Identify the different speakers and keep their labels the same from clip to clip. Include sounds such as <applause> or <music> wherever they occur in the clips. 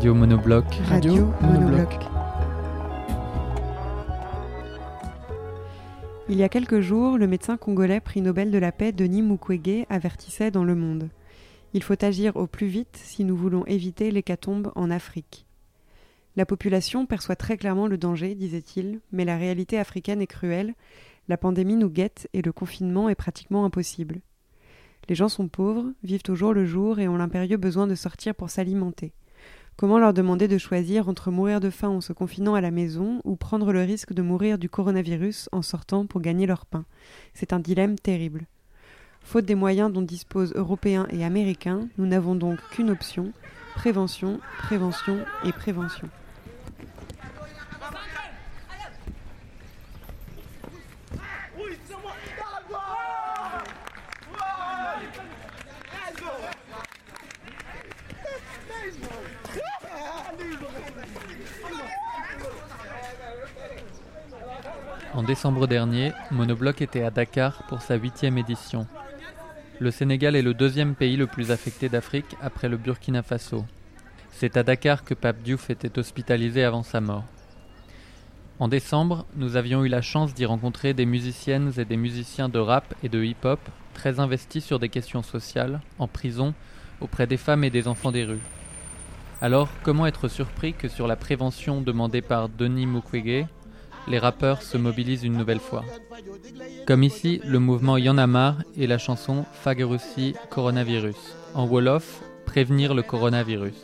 Speaker 1: Radio Monobloc.
Speaker 2: Radio Monobloc. Il y a quelques jours, le médecin congolais prix Nobel de la paix Denis Mukwege avertissait dans Le Monde. Il faut agir au plus vite si nous voulons éviter l'hécatombe en Afrique. La population perçoit très clairement le danger, disait-il, mais la réalité africaine est cruelle, la pandémie nous guette et le confinement est pratiquement impossible. Les gens sont pauvres, vivent au jour le jour et ont l'impérieux besoin de sortir pour s'alimenter. Comment leur demander de choisir entre mourir de faim en se confinant à la maison ou prendre le risque de mourir du coronavirus en sortant pour gagner leur pain? C'est un dilemme terrible. Faute des moyens dont disposent Européens et Américains, nous n'avons donc qu'une option prévention, prévention et prévention.
Speaker 1: En décembre dernier, Monobloc était à Dakar pour sa huitième édition. Le Sénégal est le deuxième pays le plus affecté d'Afrique après le Burkina Faso. C'est à Dakar que Pape Diouf était hospitalisé avant sa mort. En décembre, nous avions eu la chance d'y rencontrer des musiciennes et des musiciens de rap et de hip-hop très investis sur des questions sociales, en prison, auprès des femmes et des enfants des rues. Alors, comment être surpris que sur la prévention demandée par Denis Mukwege, les rappeurs se mobilisent une nouvelle fois. Comme ici, le mouvement Y'en et la chanson Fagerussi Coronavirus. En Wolof, prévenir le coronavirus.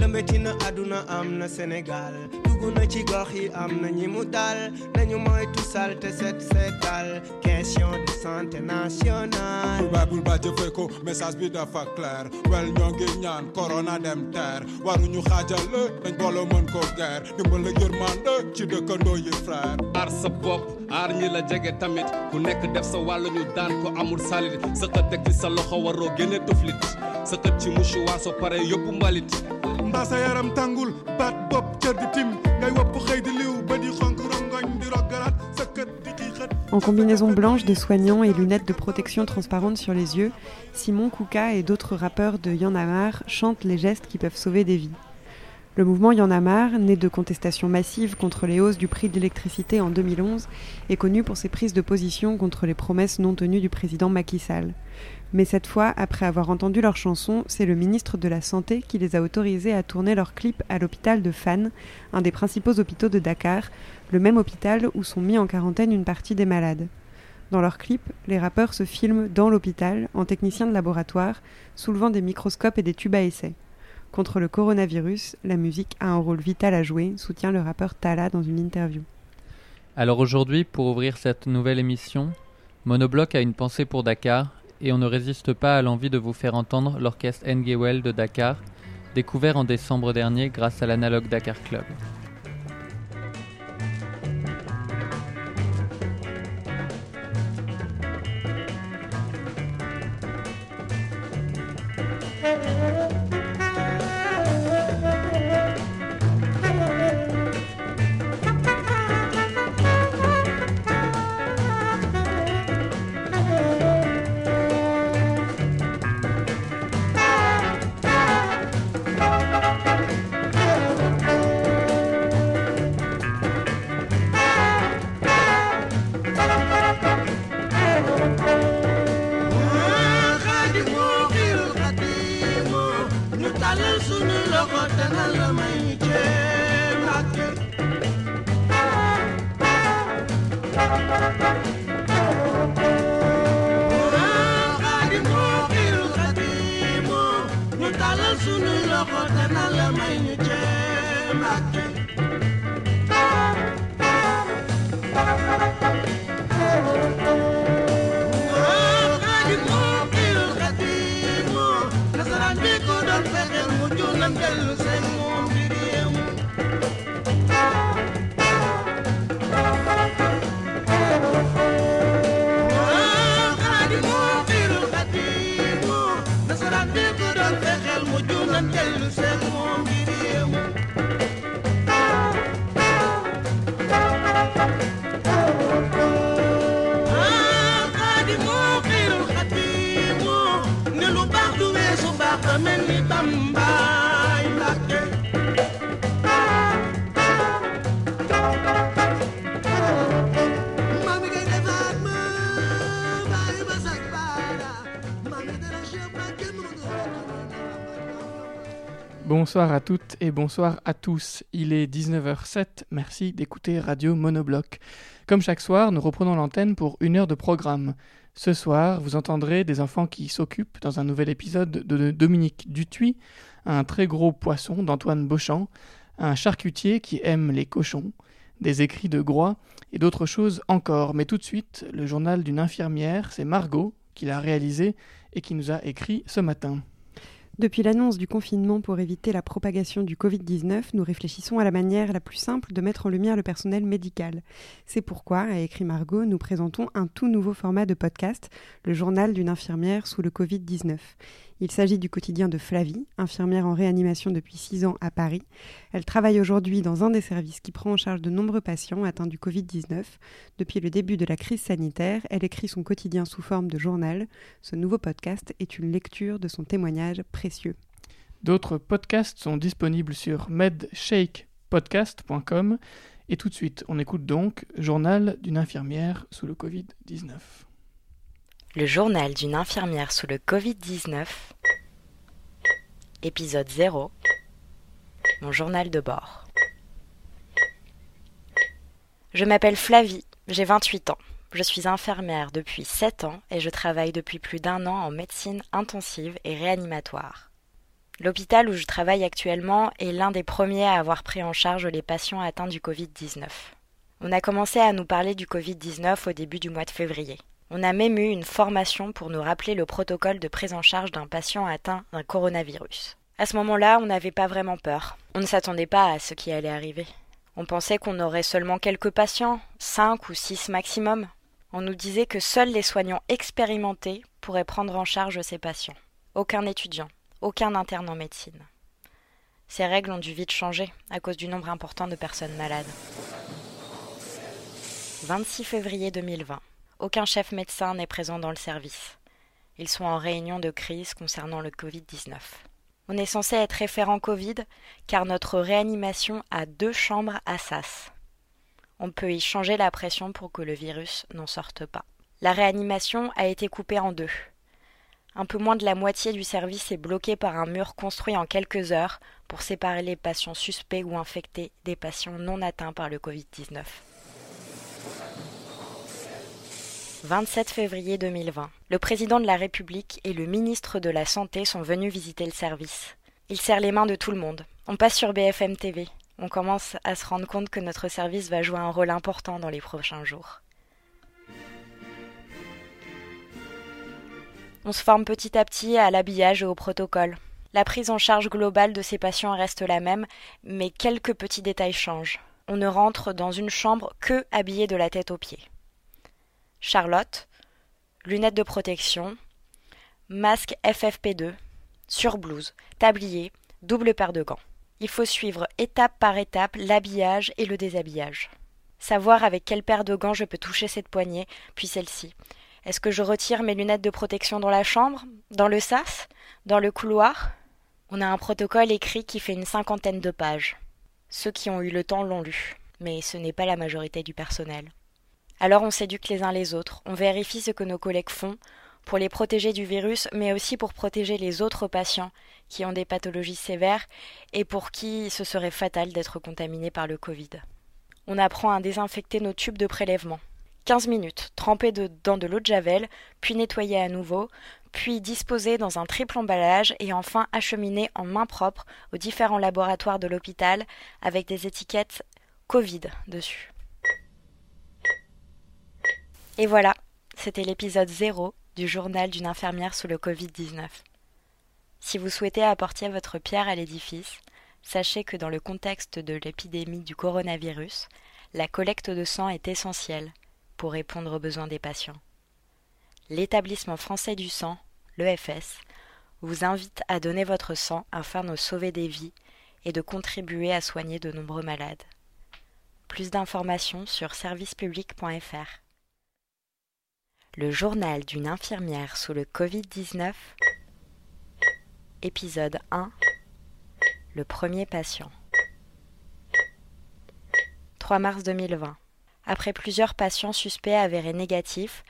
Speaker 3: Lëmbe ci na àdduna am na Sénégal. Dugg na ci gox yi am na ñi mu dal. Nañu moytu salte set setal. Question de santé nationale.
Speaker 4: Bul baay bul baay jëfee ko message bi dafa clair. Wel ñoo ngi ñaan corona dem teer waruñu xaajale dañ boole mën ko guerre. Dimbal ak yërmande ci dëkkandoo yi frère.
Speaker 5: Aar sa bopp aar ñi la jege tamit. Ku nekk def sa wàll ñu daan ko amul salit. Sëqat teg ci sa loxo waroo génne tuflit. Sëqat ci mouchoir soo pare yóbbu mbalit
Speaker 2: En combinaison blanche de soignants et lunettes de protection transparentes sur les yeux, Simon Kouka et d'autres rappeurs de Y'en a marre chantent les gestes qui peuvent sauver des vies. Le mouvement Y'en a marre, né de contestations massives contre les hausses du prix de l'électricité en 2011, est connu pour ses prises de position contre les promesses non tenues du président Macky Sall. Mais cette fois, après avoir entendu leurs chansons, c'est le ministre de la Santé qui les a autorisés à tourner leurs clips à l'hôpital de Fan, un des principaux hôpitaux de Dakar, le même hôpital où sont mis en quarantaine une partie des malades. Dans leurs clips, les rappeurs se filment dans l'hôpital en technicien de laboratoire, soulevant des microscopes et des tubes à essai. Contre le coronavirus, la musique a un rôle vital à jouer, soutient le rappeur Tala dans une interview.
Speaker 1: Alors aujourd'hui, pour ouvrir cette nouvelle émission, Monobloc a une pensée pour Dakar et on ne résiste pas à l'envie de vous faire entendre l'orchestre Ngewel de Dakar, découvert en décembre dernier grâce à l'analogue Dakar Club.
Speaker 6: Bonsoir à toutes et bonsoir à tous. Il est 19h07, merci d'écouter Radio Monobloc. Comme chaque soir, nous reprenons l'antenne pour une heure de programme. Ce soir, vous entendrez des enfants qui s'occupent dans un nouvel épisode de Dominique Dutuy, un très gros poisson d'Antoine Beauchamp, un charcutier qui aime les cochons, des écrits de Groix et d'autres choses encore. Mais tout de suite, le journal d'une infirmière, c'est Margot qui l'a réalisé et qui nous a écrit ce matin.
Speaker 2: Depuis l'annonce du confinement pour éviter la propagation du Covid-19, nous réfléchissons à la manière la plus simple de mettre en lumière le personnel médical. C'est pourquoi, a écrit Margot, nous présentons un tout nouveau format de podcast, le journal d'une infirmière sous le Covid-19. Il s'agit du quotidien de Flavie, infirmière en réanimation depuis 6 ans à Paris. Elle travaille aujourd'hui dans un des services qui prend en charge de nombreux patients atteints du Covid-19. Depuis le début de la crise sanitaire, elle écrit son quotidien sous forme de journal. Ce nouveau podcast est une lecture de son témoignage précieux.
Speaker 6: D'autres podcasts sont disponibles sur medshakepodcast.com et tout de suite, on écoute donc Journal d'une infirmière sous le Covid-19.
Speaker 7: Le journal d'une infirmière sous le Covid-19. Épisode 0. Mon journal de bord. Je m'appelle Flavie, j'ai 28 ans. Je suis infirmière depuis 7 ans et je travaille depuis plus d'un an en médecine intensive et réanimatoire. L'hôpital où je travaille actuellement est l'un des premiers à avoir pris en charge les patients atteints du Covid-19. On a commencé à nous parler du Covid-19 au début du mois de février. On a même eu une formation pour nous rappeler le protocole de prise en charge d'un patient atteint d'un coronavirus. À ce moment-là, on n'avait pas vraiment peur. On ne s'attendait pas à ce qui allait arriver. On pensait qu'on aurait seulement quelques patients, cinq ou six maximum. On nous disait que seuls les soignants expérimentés pourraient prendre en charge ces patients. Aucun étudiant, aucun interne en médecine. Ces règles ont dû vite changer à cause du nombre important de personnes malades. 26 février 2020. Aucun chef médecin n'est présent dans le service. Ils sont en réunion de crise concernant le Covid-19. On est censé être référent Covid car notre réanimation a deux chambres à SAS. On peut y changer la pression pour que le virus n'en sorte pas. La réanimation a été coupée en deux. Un peu moins de la moitié du service est bloqué par un mur construit en quelques heures pour séparer les patients suspects ou infectés des patients non atteints par le Covid-19. 27 février 2020. Le président de la République et le ministre de la Santé sont venus visiter le service. Ils serrent les mains de tout le monde. On passe sur BFM TV. On commence à se rendre compte que notre service va jouer un rôle important dans les prochains jours. On se forme petit à petit à l'habillage et au protocole. La prise en charge globale de ces patients reste la même, mais quelques petits détails changent. On ne rentre dans une chambre que habillé de la tête aux pieds. Charlotte, lunettes de protection, masque FFP2, surblouse, tablier, double paire de gants. Il faut suivre étape par étape l'habillage et le déshabillage. Savoir avec quelle paire de gants je peux toucher cette poignée, puis celle-ci. Est-ce que je retire mes lunettes de protection dans la chambre Dans le sas Dans le couloir? On a un protocole écrit qui fait une cinquantaine de pages. Ceux qui ont eu le temps l'ont lu, mais ce n'est pas la majorité du personnel. Alors on s'éduque les uns les autres, on vérifie ce que nos collègues font pour les protéger du virus, mais aussi pour protéger les autres patients qui ont des pathologies sévères et pour qui ce serait fatal d'être contaminés par le Covid. On apprend à désinfecter nos tubes de prélèvement. 15 minutes, tremper dans de l'eau de javel, puis nettoyer à nouveau, puis disposer dans un triple emballage et enfin acheminer en main propre aux différents laboratoires de l'hôpital avec des étiquettes Covid dessus. Et voilà, c'était l'épisode 0 du journal d'une infirmière sous le Covid-19. Si vous souhaitez apporter votre pierre à l'édifice, sachez que dans le contexte de l'épidémie du coronavirus, la collecte de sang est essentielle pour répondre aux besoins des patients. L'établissement français du sang, l'EFS, vous invite à donner votre sang afin de sauver des vies et de contribuer à soigner de nombreux malades. Plus d'informations sur servicepublic.fr. Le journal d'une infirmière sous le Covid-19 Épisode 1 Le premier patient 3 mars 2020 Après plusieurs patients suspects avérés négatifs,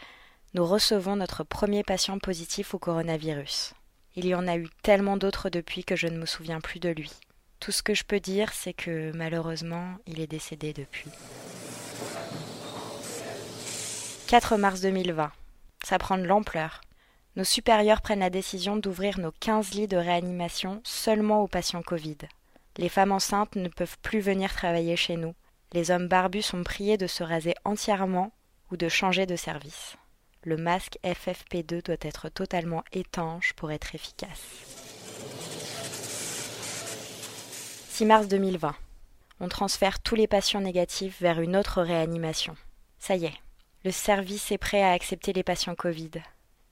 Speaker 7: nous recevons notre premier patient positif au coronavirus. Il y en a eu tellement d'autres depuis que je ne me souviens plus de lui. Tout ce que je peux dire, c'est que malheureusement, il est décédé depuis. 4 mars 2020. Ça prend de l'ampleur. Nos supérieurs prennent la décision d'ouvrir nos 15 lits de réanimation seulement aux patients Covid. Les femmes enceintes ne peuvent plus venir travailler chez nous. Les hommes barbus sont priés de se raser entièrement ou de changer de service. Le masque FFP2 doit être totalement étanche pour être efficace. 6 mars 2020. On transfère tous les patients négatifs vers une autre réanimation. Ça y est, le service est prêt à accepter les patients Covid.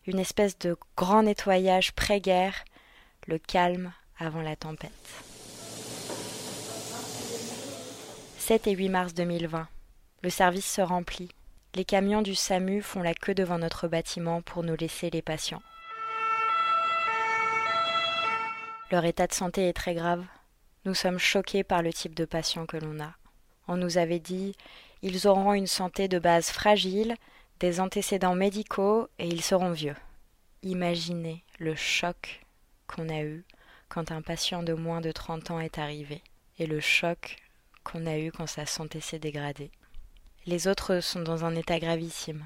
Speaker 7: Une espèce de grand nettoyage pré-guerre, le calme avant la tempête. 7 et 8 mars 2020. Le service se remplit. Les camions du SAMU font la queue devant notre bâtiment pour nous laisser les patients. Leur état de santé est très grave. Nous sommes choqués par le type de patients que l'on a. On nous avait dit ils auront une santé de base fragile, des antécédents médicaux et ils seront vieux. Imaginez le choc qu'on a eu quand un patient de moins de 30 ans est arrivé et le choc qu'on a eu quand sa santé s'est dégradée. Les autres sont dans un état gravissime.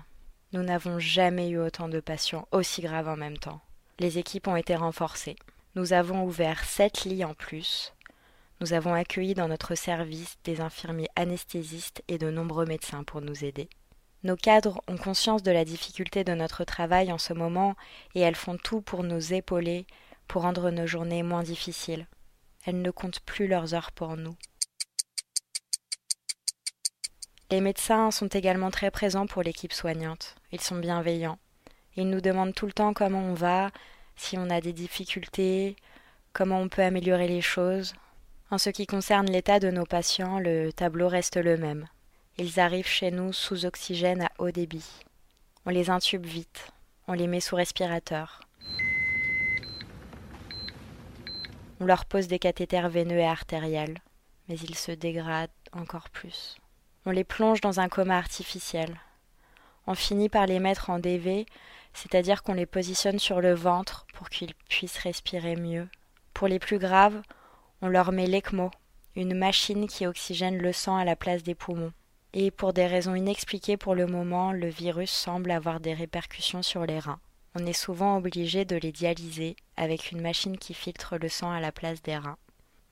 Speaker 7: Nous n'avons jamais eu autant de patients aussi graves en même temps. Les équipes ont été renforcées. Nous avons ouvert sept lits en plus. Nous avons accueilli dans notre service des infirmiers anesthésistes et de nombreux médecins pour nous aider. Nos cadres ont conscience de la difficulté de notre travail en ce moment et elles font tout pour nous épauler, pour rendre nos journées moins difficiles. Elles ne comptent plus leurs heures pour nous. Les médecins sont également très présents pour l'équipe soignante. Ils sont bienveillants. Ils nous demandent tout le temps comment on va, si on a des difficultés, comment on peut améliorer les choses. En ce qui concerne l'état de nos patients, le tableau reste le même. Ils arrivent chez nous sous oxygène à haut débit. On les intube vite, on les met sous respirateur. On leur pose des cathéters veineux et artériels, mais ils se dégradent encore plus. On les plonge dans un coma artificiel. On finit par les mettre en DV, c'est-à-dire qu'on les positionne sur le ventre pour qu'ils puissent respirer mieux. Pour les plus graves, on leur met l'ECMO, une machine qui oxygène le sang à la place des poumons. Et pour des raisons inexpliquées pour le moment, le virus semble avoir des répercussions sur les reins. On est souvent obligé de les dialyser avec une machine qui filtre le sang à la place des reins.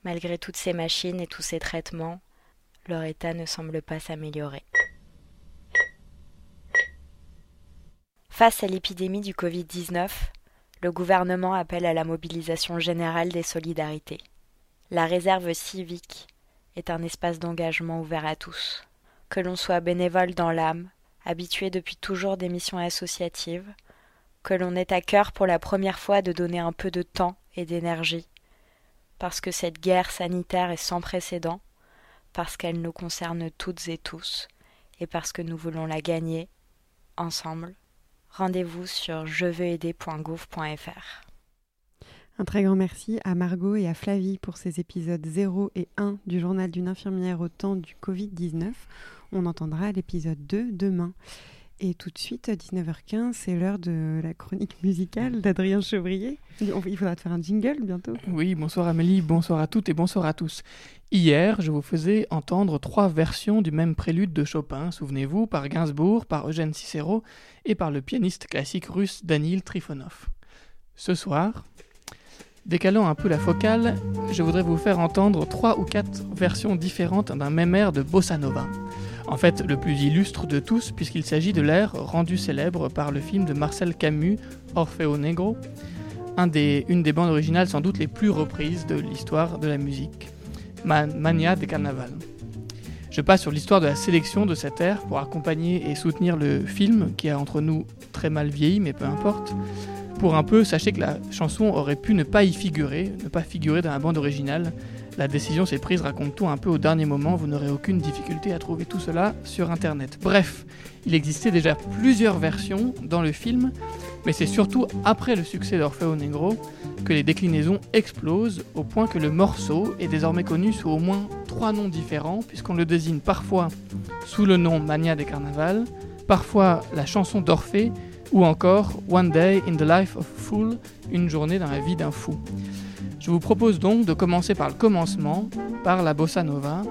Speaker 7: Malgré toutes ces machines et tous ces traitements, leur état ne semble pas s'améliorer. Face à l'épidémie du Covid-19, le gouvernement appelle à la mobilisation générale des solidarités. La réserve civique est un espace d'engagement ouvert à tous. Que l'on soit bénévole dans l'âme, habitué depuis toujours des missions associatives, que l'on ait à cœur pour la première fois de donner un peu de temps et d'énergie, parce que cette guerre sanitaire est sans précédent, parce qu'elle nous concerne toutes et tous, et parce que nous voulons la gagner ensemble. Rendez-vous sur jeveuxaider.gouv.fr.
Speaker 2: Un très grand merci à Margot et à Flavie pour ces épisodes 0 et 1 du journal d'une infirmière au temps du Covid-19. On entendra l'épisode 2 demain. Et tout de suite, 19h15, c'est l'heure de la chronique musicale d'Adrien Chevrier. Il faudra te faire un jingle bientôt.
Speaker 6: Oui, bonsoir Amélie, bonsoir à toutes et bonsoir à tous. Hier, je vous faisais entendre trois versions du même prélude de Chopin, souvenez-vous, par Gainsbourg, par Eugène Cicero et par le pianiste classique russe Danil Trifonov. Ce soir, décalant un peu la focale, je voudrais vous faire entendre trois ou quatre versions différentes d'un même air de bossa nova. En fait, le plus illustre de tous, puisqu'il s'agit de l'air rendu célèbre par le film de Marcel Camus, Orfeo Negro, une des bandes originales sans doute les plus reprises de l'histoire de la musique, Mania de Carnaval. Je passe sur l'histoire de la sélection de cet air pour accompagner et soutenir le film, qui a entre nous très mal vieilli, mais peu importe. Pour un peu, sachez que la chanson aurait pu ne pas y figurer, ne pas figurer dans la bande originale, la décision s'est prise, raconte tout un peu au dernier moment, vous n'aurez aucune difficulté à trouver tout cela sur internet. Bref, il existait déjà plusieurs versions dans le film, mais c'est surtout après le succès d'Orfeo Negro que les déclinaisons explosent au point que le morceau est désormais connu sous au moins trois noms différents, puisqu'on le désigne parfois sous le nom Mania des Carnavals, parfois la chanson d'Orphée, ou encore One Day in the Life of a Fool, une journée dans la vie d'un fou. Je vous propose donc de commencer par le commencement, par la bossa nova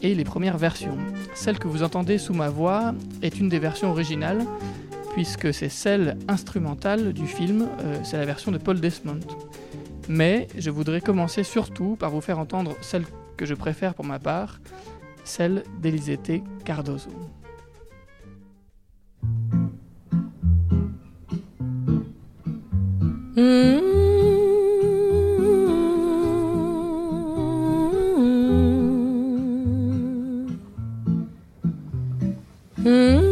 Speaker 6: et les premières versions. Celle que vous entendez sous ma voix est une des versions originales, puisque c'est celle instrumentale du film, euh, c'est la version de Paul Desmond. Mais je voudrais commencer surtout par vous faire entendre celle que je préfère pour ma part, celle d'Elisete Cardozo.
Speaker 8: Mm-hmm. Mm-hmm.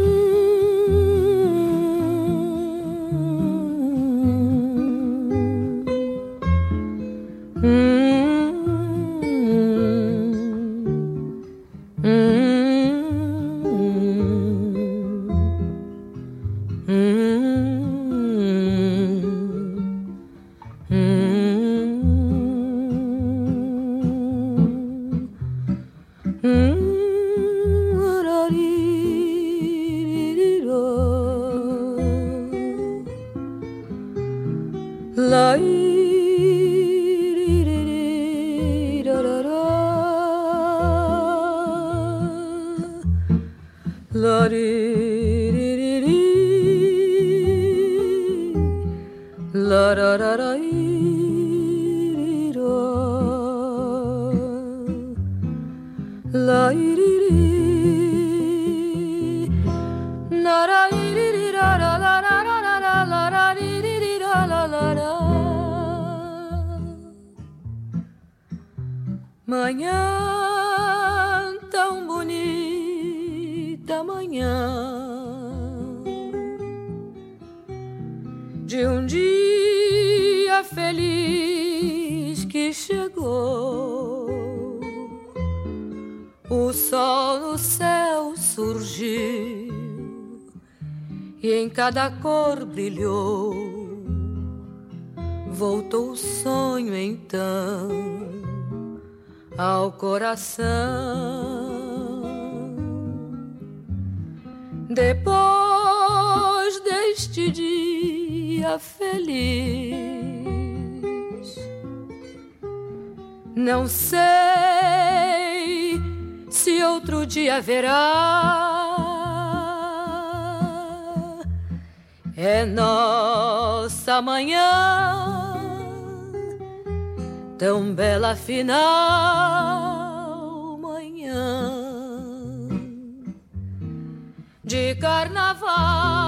Speaker 8: Final manhã de carnaval.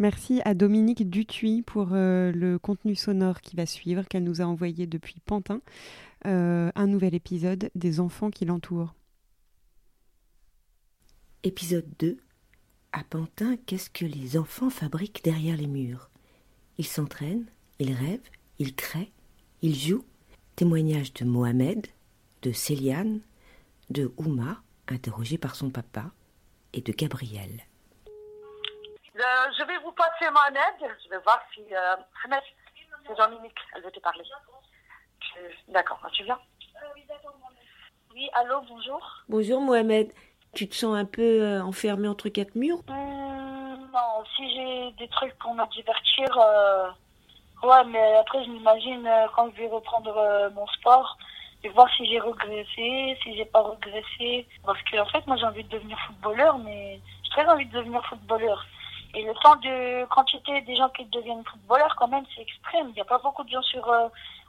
Speaker 2: Merci à Dominique Dutuy pour euh, le contenu sonore qui va suivre, qu'elle nous a envoyé depuis Pantin, euh, un nouvel épisode des enfants qui l'entourent.
Speaker 9: Épisode 2 À Pantin, qu'est-ce que les enfants fabriquent derrière les murs? Ils s'entraînent, ils rêvent, ils créent, ils jouent. Témoignage de Mohamed, de Céliane, de Ouma, interrogée par son papa, et de Gabriel.
Speaker 10: Euh, je vais vous passer mon aide. Je vais voir si. Euh, Ahmed, c'est Jean-Minique, elle veut te parler. D'accord, tu viens Oui, allô, bonjour.
Speaker 9: Bonjour Mohamed, tu te sens un peu euh, enfermé entre quatre murs?
Speaker 10: Hum, non, si j'ai des trucs pour me divertir, euh, ouais, mais après je m'imagine euh, quand je vais reprendre euh, mon sport, et voir si j'ai regressé, si j'ai pas regressé. Parce que en fait, moi j'ai envie de devenir footballeur, mais j'ai très envie de devenir footballeur. Et le temps de quantité des gens qui deviennent footballeurs, quand même, c'est extrême. Il n'y a pas beaucoup de gens sur, euh,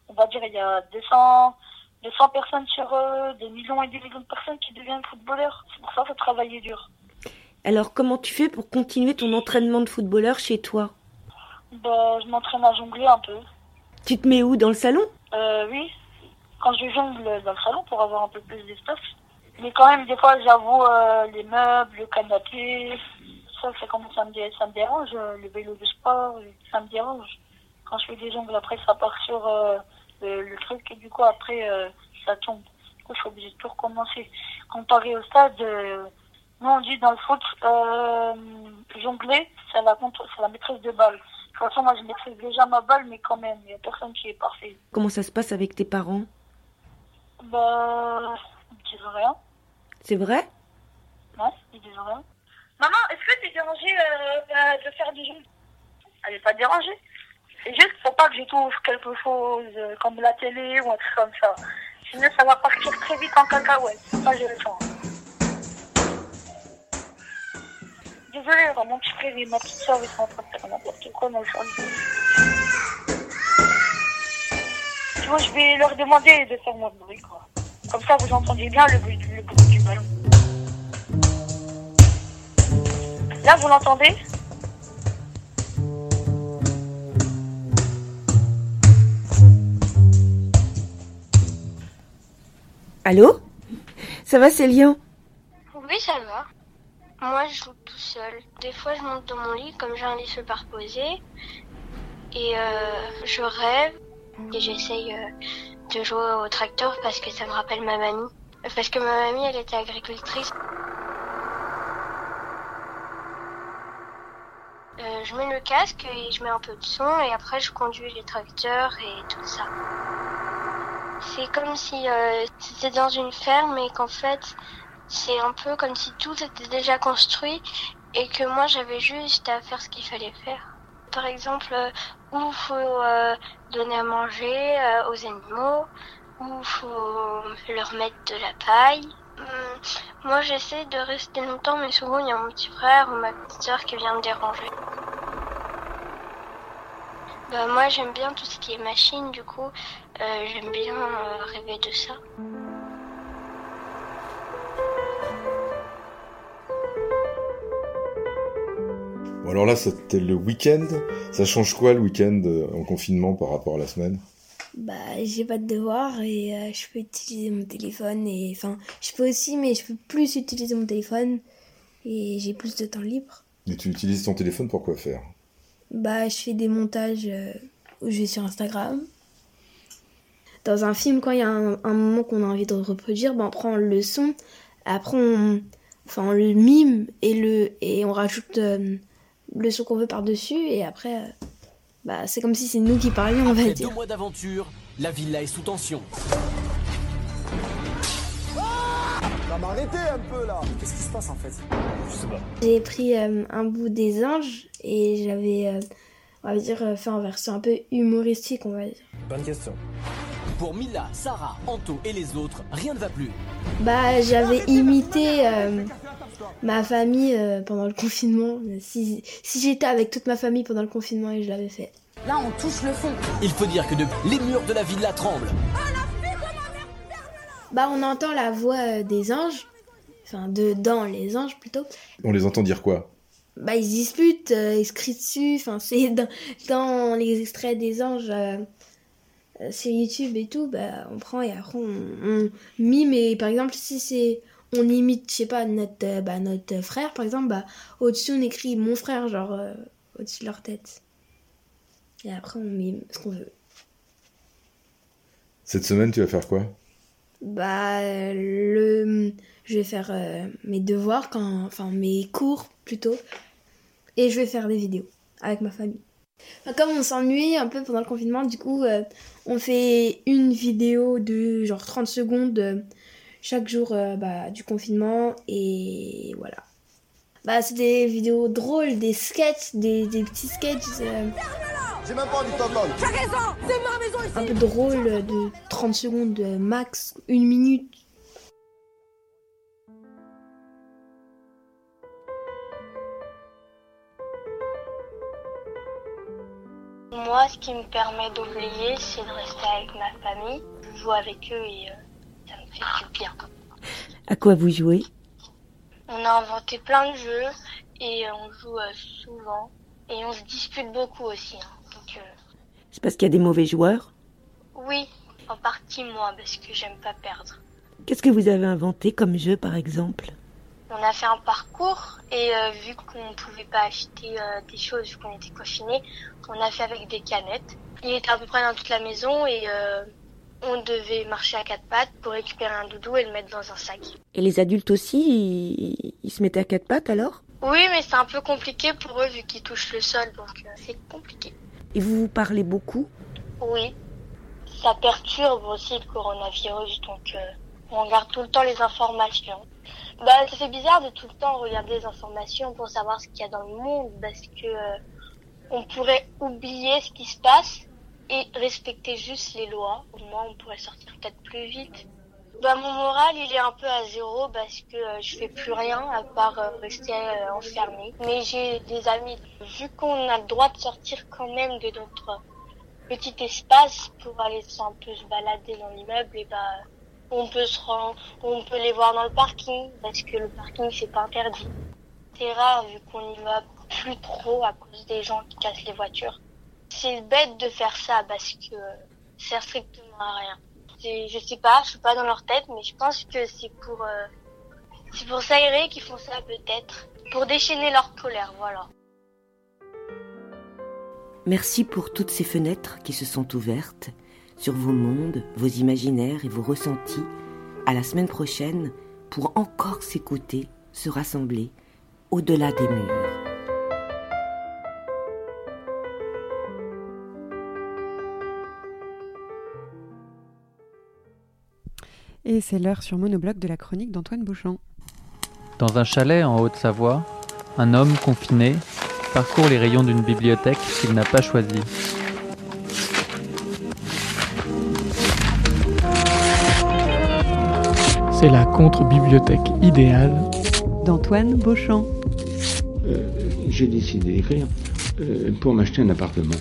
Speaker 10: on va dire, il y a 200, 200 personnes sur euh, des millions et des millions de personnes qui deviennent footballeurs. C'est pour ça qu'il faut travailler dur.
Speaker 9: Alors comment tu fais pour continuer ton entraînement de footballeur chez toi?
Speaker 10: Ben, je m'entraîne à jongler un peu.
Speaker 9: Tu te mets où? Dans le salon?
Speaker 10: Euh, oui, quand je jongle dans le salon pour avoir un peu plus d'espace. Mais quand même, des fois, j'avoue, euh, les meubles, le canapé, ça, ça commence à me, ça me dérange. euh, Le vélo de sport, euh, ça me dérange. Quand je fais des jongles, après, ça part sur euh, le, le truc et du coup, après, euh, ça tombe. coup, je suis obligée de tout recommencer. Comparé au stade, euh, nous, on dit dans le foot, jongler, c'est la, c'est la maîtrise de balle. De toute façon, moi, je maîtrise déjà ma balle, mais quand même, il n'y a personne qui est parfait.
Speaker 9: Comment ça se passe avec tes parents?
Speaker 10: Bah, ils disent rien.
Speaker 9: C'est vrai?
Speaker 10: Ouais, ils disent rien. Maman, est-ce que t'es dérangée euh, euh, de faire du jeu? Elle n'est pas dérangée. C'est juste pour pas que j'étouffe quelque chose euh, comme la télé ou un truc comme ça. Sinon, ça va partir très vite en cacahuète. Ça, je le. Désolée, mon petit frère et ma petite soeur, ils sont en train de faire n'importe quoi dans le salon. Tu vois, je vais leur demander de faire de bruit, quoi. Comme ça, vous entendez bien le bruit, le bruit du ballon. Là, vous l'entendez?
Speaker 9: Allô? Ça va Célian?
Speaker 11: Oui, ça va. Moi, je joue tout seul. Des fois, je monte dans mon lit, comme j'ai un lit superposé, et euh, je rêve, et j'essaye euh, de jouer au tracteur parce que ça me rappelle ma mamie. Parce que ma mamie, elle était agricultrice. Euh, je mets le casque et je mets un peu de son, et après, je conduis les tracteurs et tout ça. C'est comme si euh, c'était dans une ferme et qu'en fait, c'est un peu comme si tout était déjà construit et que moi j'avais juste à faire ce qu'il fallait faire. Par exemple, euh, où faut donner à manger aux animaux, où faut leur mettre de la paille. Hum, moi j'essaie de rester longtemps, mais souvent il y a mon petit frère ou ma petite soeur qui vient me déranger. Bah, moi j'aime bien tout ce qui est machine, du coup euh, j'aime bien euh, rêver de ça.
Speaker 12: Bon, alors là, c'était le week-end. Ça change quoi le week-end euh, en confinement par rapport à la semaine?
Speaker 13: Bah, j'ai pas de devoir et euh, je peux utiliser mon téléphone et enfin, je peux aussi, mais je peux plus utiliser mon téléphone et j'ai plus de temps libre.
Speaker 12: Et tu utilises ton téléphone pour quoi faire?
Speaker 13: Bah, je fais des montages euh, où je vais sur Instagram. Dans un film, quand il y a un, un moment qu'on a envie de reproduire, bah, on prend le son, après on, enfin, on le mime et, le, et on rajoute euh, le son qu'on veut par-dessus et après, euh, bah, c'est comme si c'est nous qui parlions, on va
Speaker 14: Après
Speaker 13: dire.
Speaker 14: deux mois d'aventure, la villa est sous tension.
Speaker 15: Un peu là Qu'est-ce qui se passe en fait? Je sais pas.
Speaker 13: J'ai pris euh, un bout des anges et j'avais, euh, on va dire, euh, fait en version un peu humoristique, on va dire.
Speaker 14: Bonne question. Pour Mila, Sarah, Anto et les autres, rien ne va plus.
Speaker 13: Bah, j'avais imité euh, ma famille euh, pendant le confinement. Si, si j'étais avec toute ma famille pendant le confinement et je l'avais fait.
Speaker 14: Là, on touche le fond. Il faut dire que de... les murs de la villa tremblent.
Speaker 13: Bah, on entend la voix euh, des anges, enfin, de, dans les anges plutôt.
Speaker 12: On les entend dire quoi?
Speaker 13: Bah, ils se disputent, euh, ils se crient dessus, enfin, <laughs> c'est dans, dans les extraits des anges euh, euh, sur YouTube et tout, bah, on prend et après on, on mime. Et par exemple, si c'est. On imite, je sais pas, notre, bah, notre frère, par exemple, bah, au-dessus on écrit mon frère, genre, euh, au-dessus de leur tête. Et après on mime ce qu'on veut.
Speaker 12: Cette semaine, tu vas faire quoi?
Speaker 13: Bah, le, je vais faire euh, mes devoirs, quand, enfin mes cours plutôt, et je vais faire des vidéos avec ma famille. Comme on s'ennuie un peu pendant le confinement, du coup, euh, on fait une vidéo de genre 30 secondes euh, chaque jour bah, du confinement, et voilà. Bah, c'est des vidéos drôles, des sketchs, des, des petits sketchs.
Speaker 15: J'ai même pas envie de t'entendre. J'ai raison C'est ma maison ici
Speaker 13: un peu drôle de 30 secondes max, une minute.
Speaker 11: Moi, ce qui me permet d'oublier, c'est de rester avec ma famille. Je joue avec eux et euh, ça me fait du bien.
Speaker 9: À quoi vous jouez?
Speaker 11: On a inventé plein de jeux et on joue euh, souvent. Et on se dispute beaucoup aussi. hein.
Speaker 9: C'est parce qu'il y a des mauvais joueurs?
Speaker 11: Oui, en partie moi, parce que j'aime pas perdre.
Speaker 9: Qu'est-ce que vous avez inventé comme jeu par exemple?
Speaker 11: On a fait un parcours et euh, vu qu'on pouvait pas acheter euh, des choses vu qu'on était confinés, on a fait avec des canettes. Il était à peu près dans toute la maison et euh, on devait marcher à quatre pattes pour récupérer un doudou et le mettre dans un sac.
Speaker 9: Et les adultes aussi, ils, ils se mettaient à quatre pattes alors?
Speaker 11: Oui, mais c'est un peu compliqué pour eux vu qu'ils touchent le sol, donc c'est compliqué.
Speaker 9: Et vous vous parlez beaucoup
Speaker 11: Oui, ça perturbe aussi le coronavirus, donc euh, on regarde tout le temps les informations. Bah, ça fait bizarre de tout le temps regarder les informations pour savoir ce qu'il y a dans le monde, parce que euh, on pourrait oublier ce qui se passe et respecter juste les lois. Au moins, on pourrait sortir peut-être plus vite. Bah, mon moral, il est un peu à zéro parce que euh, je fais plus rien à part euh, rester euh, enfermé. Mais j'ai des amis. Vu qu'on a le droit de sortir quand même de notre petit espace pour aller un peu se balader dans l'immeuble, et bah, on peut se rendre, on peut les voir dans le parking parce que le parking c'est pas interdit. C'est rare vu qu'on y va plus trop à cause des gens qui cassent les voitures. C'est bête de faire ça parce que ça sert strictement à rien. C'est- Je sais pas, je suis pas dans leur tête, mais je pense que c'est pour euh, c'est s'aérer qu'ils font ça peut-être, pour déchaîner leur colère, voilà.
Speaker 9: Merci pour toutes ces fenêtres qui se sont ouvertes sur vos mondes, vos imaginaires et vos ressentis. À la semaine prochaine pour encore s'écouter, se rassembler au-delà des murs.
Speaker 2: Et c'est l'heure sur Monobloc de la chronique d'Antoine Beauchamp.
Speaker 1: Dans un chalet en Haute-Savoie, un homme confiné parcourt les rayons d'une bibliothèque qu'il n'a pas choisie.
Speaker 6: C'est la contre-bibliothèque idéale.
Speaker 2: D'Antoine Beauchamp.
Speaker 16: Euh, J'ai décidé d'écrire euh, pour m'acheter un appartement.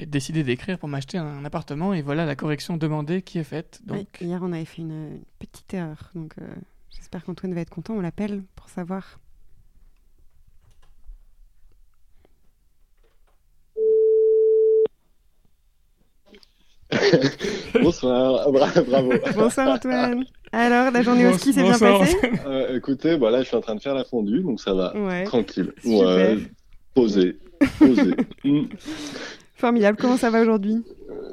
Speaker 6: J'ai décidé d'écrire pour m'acheter un appartement et voilà la correction demandée qui est faite. Donc,
Speaker 2: Oui, hier, on avait fait une, une petite erreur. Donc, euh, j'espère qu'Antoine va être content. On l'appelle pour savoir. <laughs>
Speaker 17: Bonsoir, Ah, bra- bravo. <laughs>
Speaker 2: Bonsoir Antoine. Alors, la journée au ski s'est bien passée
Speaker 17: Euh, écoutez, bah là, je suis en train de faire la fondue, donc ça va.
Speaker 2: Ouais.
Speaker 17: Tranquille.
Speaker 2: Super.
Speaker 17: Ouais. Posé. Posé. <laughs> Mm.
Speaker 2: Formidable. Comment ça va aujourd'hui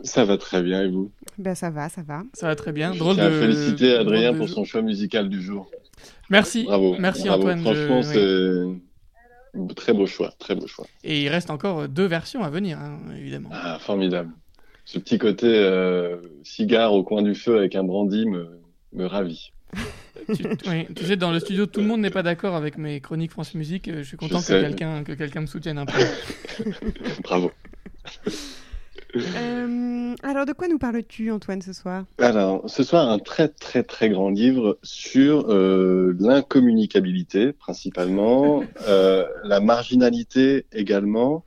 Speaker 17: Ça va très bien, et vous
Speaker 2: Ben ça va, ça va.
Speaker 6: Ça va très bien.
Speaker 17: Je
Speaker 6: Drôle
Speaker 17: à
Speaker 6: de.
Speaker 17: féliciter Adrien
Speaker 6: drôle de
Speaker 17: pour
Speaker 6: jour.
Speaker 17: son choix musical du jour.
Speaker 6: Merci.
Speaker 17: Bravo.
Speaker 6: Merci
Speaker 17: bravo.
Speaker 6: Antoine.
Speaker 17: Franchement,
Speaker 6: je- oui.
Speaker 17: c'est très beau choix, très beau choix.
Speaker 6: Et il reste encore deux versions à venir, hein, évidemment.
Speaker 17: Ah, formidable. Ce petit côté euh, cigare au coin du feu avec un brandy me, me ravit. <laughs>
Speaker 6: tu, oui, tu sais, dans le studio, tout le monde n'est pas d'accord avec mes chroniques France Musique. Je suis content que quelqu'un que quelqu'un me soutienne un peu. <laughs>
Speaker 17: Bravo. <laughs>
Speaker 2: Euh, alors, de quoi nous parles-tu, Antoine, ce soir?
Speaker 17: Alors, ce soir, un très très très grand livre sur euh, l'incommunicabilité principalement, <laughs> euh, la marginalité également,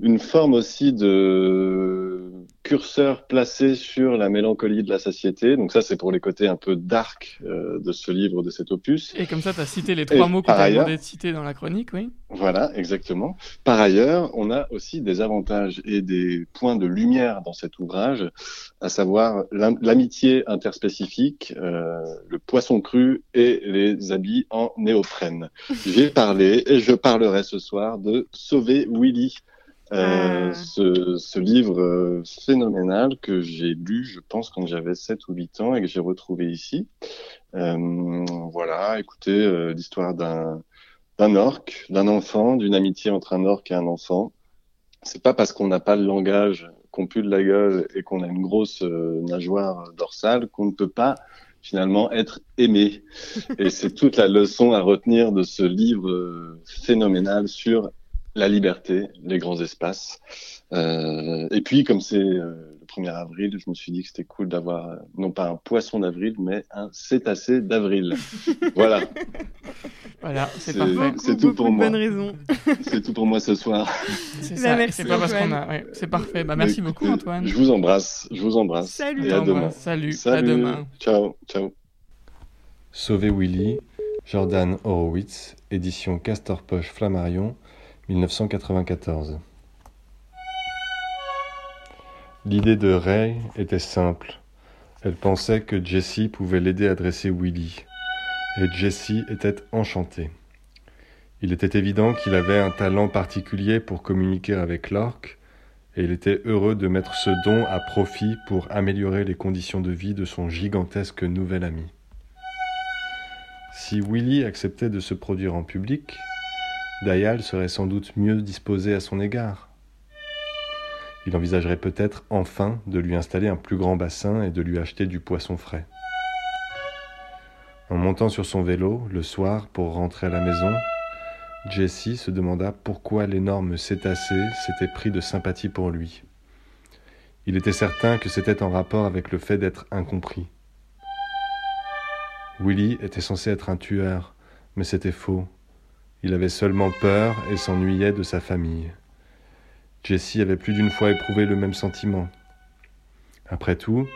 Speaker 17: une forme aussi de curseur placé sur la mélancolie de la société. Donc ça, c'est pour les côtés un peu dark euh, de ce livre, de cet opus.
Speaker 6: Et comme ça, tu as cité les trois
Speaker 17: Et
Speaker 6: mots
Speaker 17: par
Speaker 6: t'a
Speaker 17: ailleurs-
Speaker 6: demandé de citer dans la chronique, oui.
Speaker 17: Voilà, exactement. Par ailleurs, on a aussi des avantages et des points de lumière dans cet ouvrage, à savoir l'am- l'amitié interspécifique, euh, le poisson cru et les habits en néoprène. <laughs> J'ai parlé et je parlerai ce soir de Sauver Willy. Euh, ce, ce livre euh, phénoménal que j'ai lu, je pense, quand j'avais 7 ou 8 ans et que j'ai retrouvé ici. Euh, voilà, écoutez, euh, l'histoire d'un d'un orque, d'un enfant, d'une amitié entre un orque et un enfant. C'est pas parce qu'on n'a pas le langage, qu'on pue de la gueule et qu'on a une grosse euh, nageoire dorsale qu'on ne peut pas finalement être aimé. <laughs> Et c'est toute la leçon à retenir de ce livre euh, phénoménal sur la liberté, les grands espaces. Euh, et puis, comme c'est euh, le 1er avril, je me suis dit que c'était cool d'avoir non pas un poisson d'avril, mais un cétacé d'avril. <laughs> voilà.
Speaker 6: Voilà, c'est parfait.
Speaker 17: C'est tout pour moi.
Speaker 2: raisons. <laughs>
Speaker 17: C'est tout pour moi ce soir.
Speaker 6: C'est
Speaker 2: Bah,
Speaker 6: ça,
Speaker 2: merci,
Speaker 6: c'est pas parce qu'on a. ouais, c'est parfait. Bah, merci
Speaker 17: Écoutez,
Speaker 6: beaucoup, Antoine.
Speaker 17: Je vous embrasse, je vous embrasse.
Speaker 2: Salut.
Speaker 17: Et à demain.
Speaker 6: Salut, à
Speaker 17: Salut.
Speaker 6: demain.
Speaker 17: Ciao, ciao.
Speaker 12: Sauver Willy, Jordan Horowitz, édition Castor Poche Flammarion, 1994. L'idée de Ray était simple. Elle pensait que Jessie pouvait l'aider à dresser Willy. Et Jessie était enchantée. Il était évident qu'il avait un talent particulier pour communiquer avec l'orque, et il était heureux de mettre ce don à profit pour améliorer les conditions de vie de son gigantesque nouvel ami. Si Willy acceptait de se produire en public, Dayal serait sans doute mieux disposé à son égard. Il envisagerait peut-être enfin de lui installer un plus grand bassin et de lui acheter du poisson frais. En montant sur son vélo, le soir, pour rentrer à la maison, Jessie se demanda pourquoi l'énorme cétacé s'était pris de sympathie pour lui. Il était certain que c'était en rapport avec le fait d'être incompris. Willy était censé être un tueur, mais c'était faux. Il avait seulement peur et s'ennuyait de sa famille. Jessie avait plus d'une fois éprouvé le même sentiment. Après tout,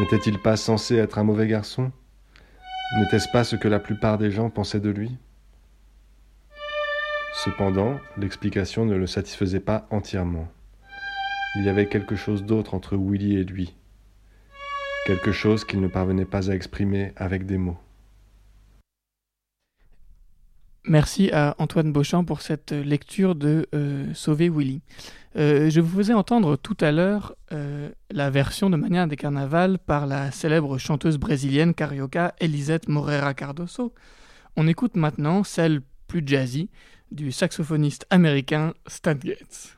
Speaker 12: n'était-il pas censé être un mauvais garçon? N'était-ce pas ce que la plupart des gens pensaient de lui? Cependant, l'explication ne le satisfaisait pas entièrement. Il y avait quelque chose d'autre entre Willy et lui, quelque chose qu'il ne parvenait pas à exprimer avec des mots.
Speaker 6: Merci à Antoine Beauchamp pour cette lecture de euh, Sauver Willy. Euh, je vous faisais entendre tout à l'heure euh, la version de Manière des Carnavals par la célèbre chanteuse brésilienne carioca Elisette Moreira Cardoso. On écoute maintenant celle plus jazzy du saxophoniste américain Stan Getz.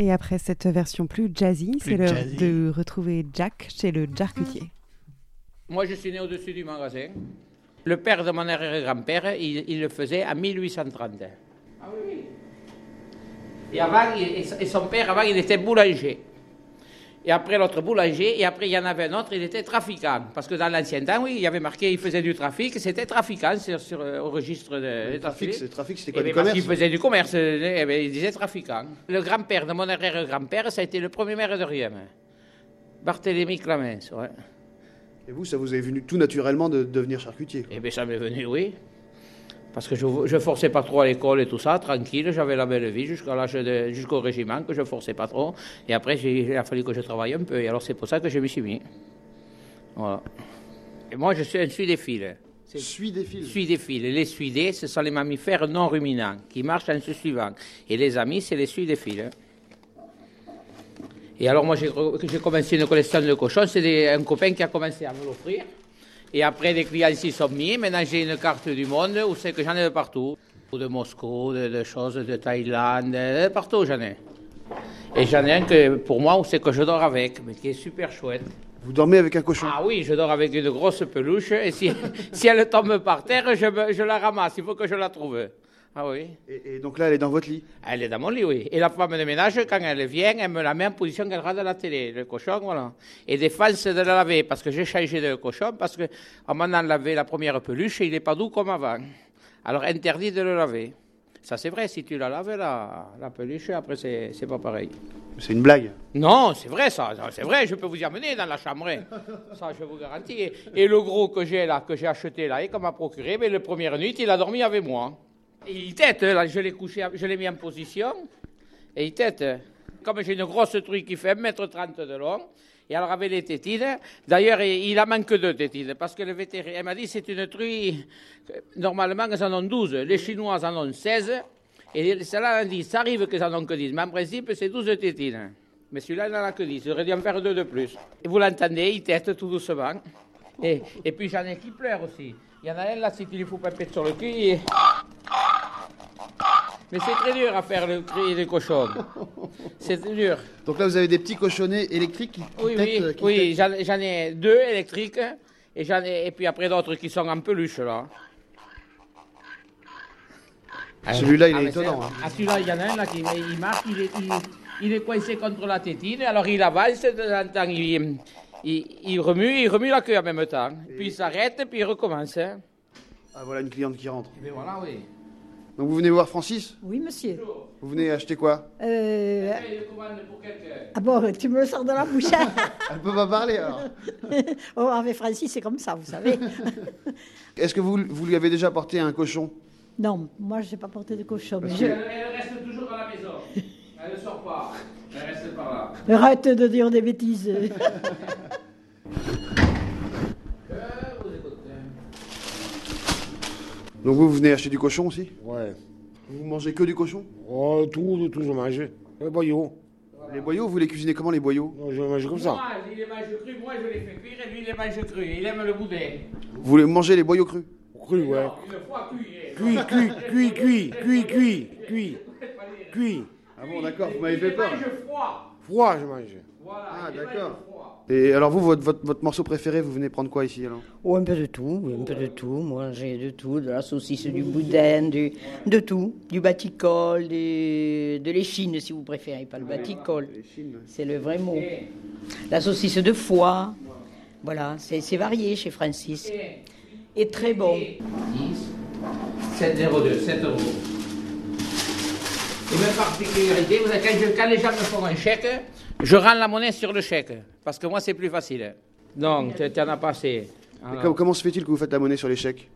Speaker 2: Et après cette version plus jazzy, c'est l'heure de retrouver Jack chez le jarcutier.
Speaker 18: Moi, je suis né au-dessus du magasin. Le père de mon arrière-grand-père, il, il, le faisait en 1830. Ah oui, Et, avant, et son père, avant, il était boulanger et après l'autre boulanger, et après il y en avait un autre, il était trafiquant. Parce que dans l'ancien temps, oui, il y avait marqué il faisait du trafic, c'était trafiquant sur, sur, euh, au registre de.
Speaker 19: Le trafic, trafic, c'était quoi
Speaker 18: et
Speaker 19: du commerce
Speaker 18: Il faisait du commerce, eh bien, il disait trafiquant. Le grand-père de mon arrière-grand-père, ça a été le premier maire de Riem, Barthélemy Clamens, ouais.
Speaker 19: Et vous, ça vous est venu tout naturellement de devenir charcutier
Speaker 18: Eh bien, ça m'est venu, oui. Parce que je ne forçais pas trop à l'école et tout ça, tranquille, j'avais la belle vie jusqu'à l'âge jusqu'au régiment, que je ne forçais pas trop. Et après, il a fallu que je travaille un peu. Et alors, c'est pour ça que je me suis mis. Voilà. Et moi, je suis un suidéphile.
Speaker 19: Suidéphile
Speaker 18: Suidéphile. Les suidés, ce sont les mammifères non ruminants, qui marchent en se suivant. Et les amis, c'est les suidéphiles. Et alors, moi, j'ai commencé une collection de cochons. C'est un copain qui a commencé à me l'offrir. Et après, les clients s'y sont mis. Maintenant, j'ai une carte du monde où c'est que j'en ai de partout. De Moscou, de, de choses de Thaïlande, de partout j'en ai. Et j'en ai un que, pour moi où c'est que je dors avec, mais qui est super chouette.
Speaker 19: Vous dormez avec un cochon?
Speaker 18: Ah oui, je dors avec une grosse peluche. Et si, <laughs> si elle tombe par terre, je, je la ramasse. Il faut que je la trouve. Ah oui.
Speaker 19: Et, et, donc là, elle est dans votre lit
Speaker 18: Elle est dans mon lit, oui. Et la femme de ménage, quand elle vient, elle me la met en position qu'elle regarde la télé, le cochon, voilà. Et des fois, c'est de la laver, parce que j'ai changé de cochon, parce que en m'en lavé la première peluche, il n'est pas doux comme avant. Alors, interdit de le laver. Ça, c'est vrai, si tu la laves, la, la peluche, après, c'est c'est pas pareil.
Speaker 19: C'est une blague.
Speaker 18: Non, c'est vrai, ça, ça, c'est vrai, je peux vous y amener dans la chambre. hein. Ça, je vous garantis. Et, et le gros que j'ai là, que j'ai acheté là, et qu'on m'a procuré, mais la première nuit, il a dormi avec moi. Il tête, là, je l'ai couché, je l'ai mis en position, et il tête. Comme j'ai une grosse truie qui fait 1m30 de long, et alors avec les tétines, d'ailleurs, il en manque deux tétines, parce que le vétérinaire m'a dit c'est une truie, euh, normalement, elles en ont 12, les Chinois en ont 16, et celle-là, on dit, ça arrive qu'ils en ont que 10, mais en principe, c'est 12 tétines. Mais celui-là, il n'en a que 10, j'aurais dû en faire deux de plus. Et vous l'entendez, il teste tout doucement. Et, et puis j'en ai qui pleurent aussi. Il y en a un là, si tu lui fous pas pète sur le cul, il- mais c'est très dur à faire le cri des cochons. C'est très dur.
Speaker 19: Donc là, vous avez des petits cochonnets électriques qui, qui
Speaker 18: Oui,
Speaker 19: têtent,
Speaker 18: oui,
Speaker 19: qui
Speaker 18: oui, j'en j'en ai deux électriques et, j'en ai, et puis après d'autres qui sont en peluche là.
Speaker 19: Celui-là, il
Speaker 18: Ah,
Speaker 19: est
Speaker 18: mais
Speaker 19: étonnant. hein.
Speaker 18: Ah, celui-là, il y en a un là qui il marche, il est, il, il est coincé contre la tétine, alors il avance, de temps en temps, il, il, il remue, il remue la queue en même temps. Puis il s'arrête, puis il recommence. hein.
Speaker 19: Ah, voilà une cliente qui rentre.
Speaker 18: Mais voilà, oui.
Speaker 19: Donc vous venez voir Francis?
Speaker 20: Oui, monsieur.
Speaker 19: Vous venez acheter quoi?
Speaker 20: Euh...
Speaker 18: Il commande pour quelqu'un.
Speaker 20: Ah bon, tu me le sors de la bouche. <laughs>
Speaker 19: Elle peut pas parler alors. <laughs>
Speaker 20: oh, avec Francis, c'est comme ça, vous savez. <laughs>
Speaker 19: Est-ce que vous, vous lui avez déjà apporté un cochon?
Speaker 20: Non, moi, je n'ai pas porté de cochon. Mais je...
Speaker 18: Elle, elle reste toujours à la maison. Elle ne sort pas. Elle reste par là.
Speaker 20: Arrête de dire des bêtises.
Speaker 19: Donc vous, vous venez acheter du cochon aussi
Speaker 21: Ouais.
Speaker 19: Vous mangez que du cochon
Speaker 21: Oh, tout, tout, je mange. Les boyaux.
Speaker 19: Les boyaux, vous les cuisinez comment les boyaux
Speaker 21: Non, je mange comme ça.
Speaker 18: Moi, il les mange cru, moi je les fais cuire et lui il les mange cru. Il aime le boudin.
Speaker 19: Vous les mangez les boyaux crus
Speaker 21: Cru, ouais.
Speaker 18: Une fois cuit. eh.
Speaker 21: Cuit, cuit, cuit, cuit, cuit, cuit, cuit, cuit.
Speaker 19: Ah bon, d'accord, vous m'avez fait peur.
Speaker 18: Il les mange froid.
Speaker 21: Froid, je mange.
Speaker 18: Voilà.
Speaker 19: Ah,
Speaker 18: il les mange
Speaker 19: d'accord.
Speaker 18: froid.
Speaker 19: Et alors vous, votre, votre, votre morceau préféré, vous venez prendre quoi ici alors?
Speaker 20: Oh, un peu de tout, un peu de tout. Moi, j'ai de tout, de la saucisse, du boudin, du... de tout. Du baticole, du... de l'échine, si vous préférez, pas le baticole. C'est le vrai mot. La saucisse de foie. Voilà, c'est c'est varié chez Francis. Et très bon.
Speaker 18: 7,02, 7 euros. Et même particularité, vous quand, je- quand les gens me font un chèque, je rends la monnaie sur le chèque. Parce que moi, c'est plus facile. Donc, tu en as passé.
Speaker 19: Com- comment se fait-il que vous faites la monnaie sur les chèques?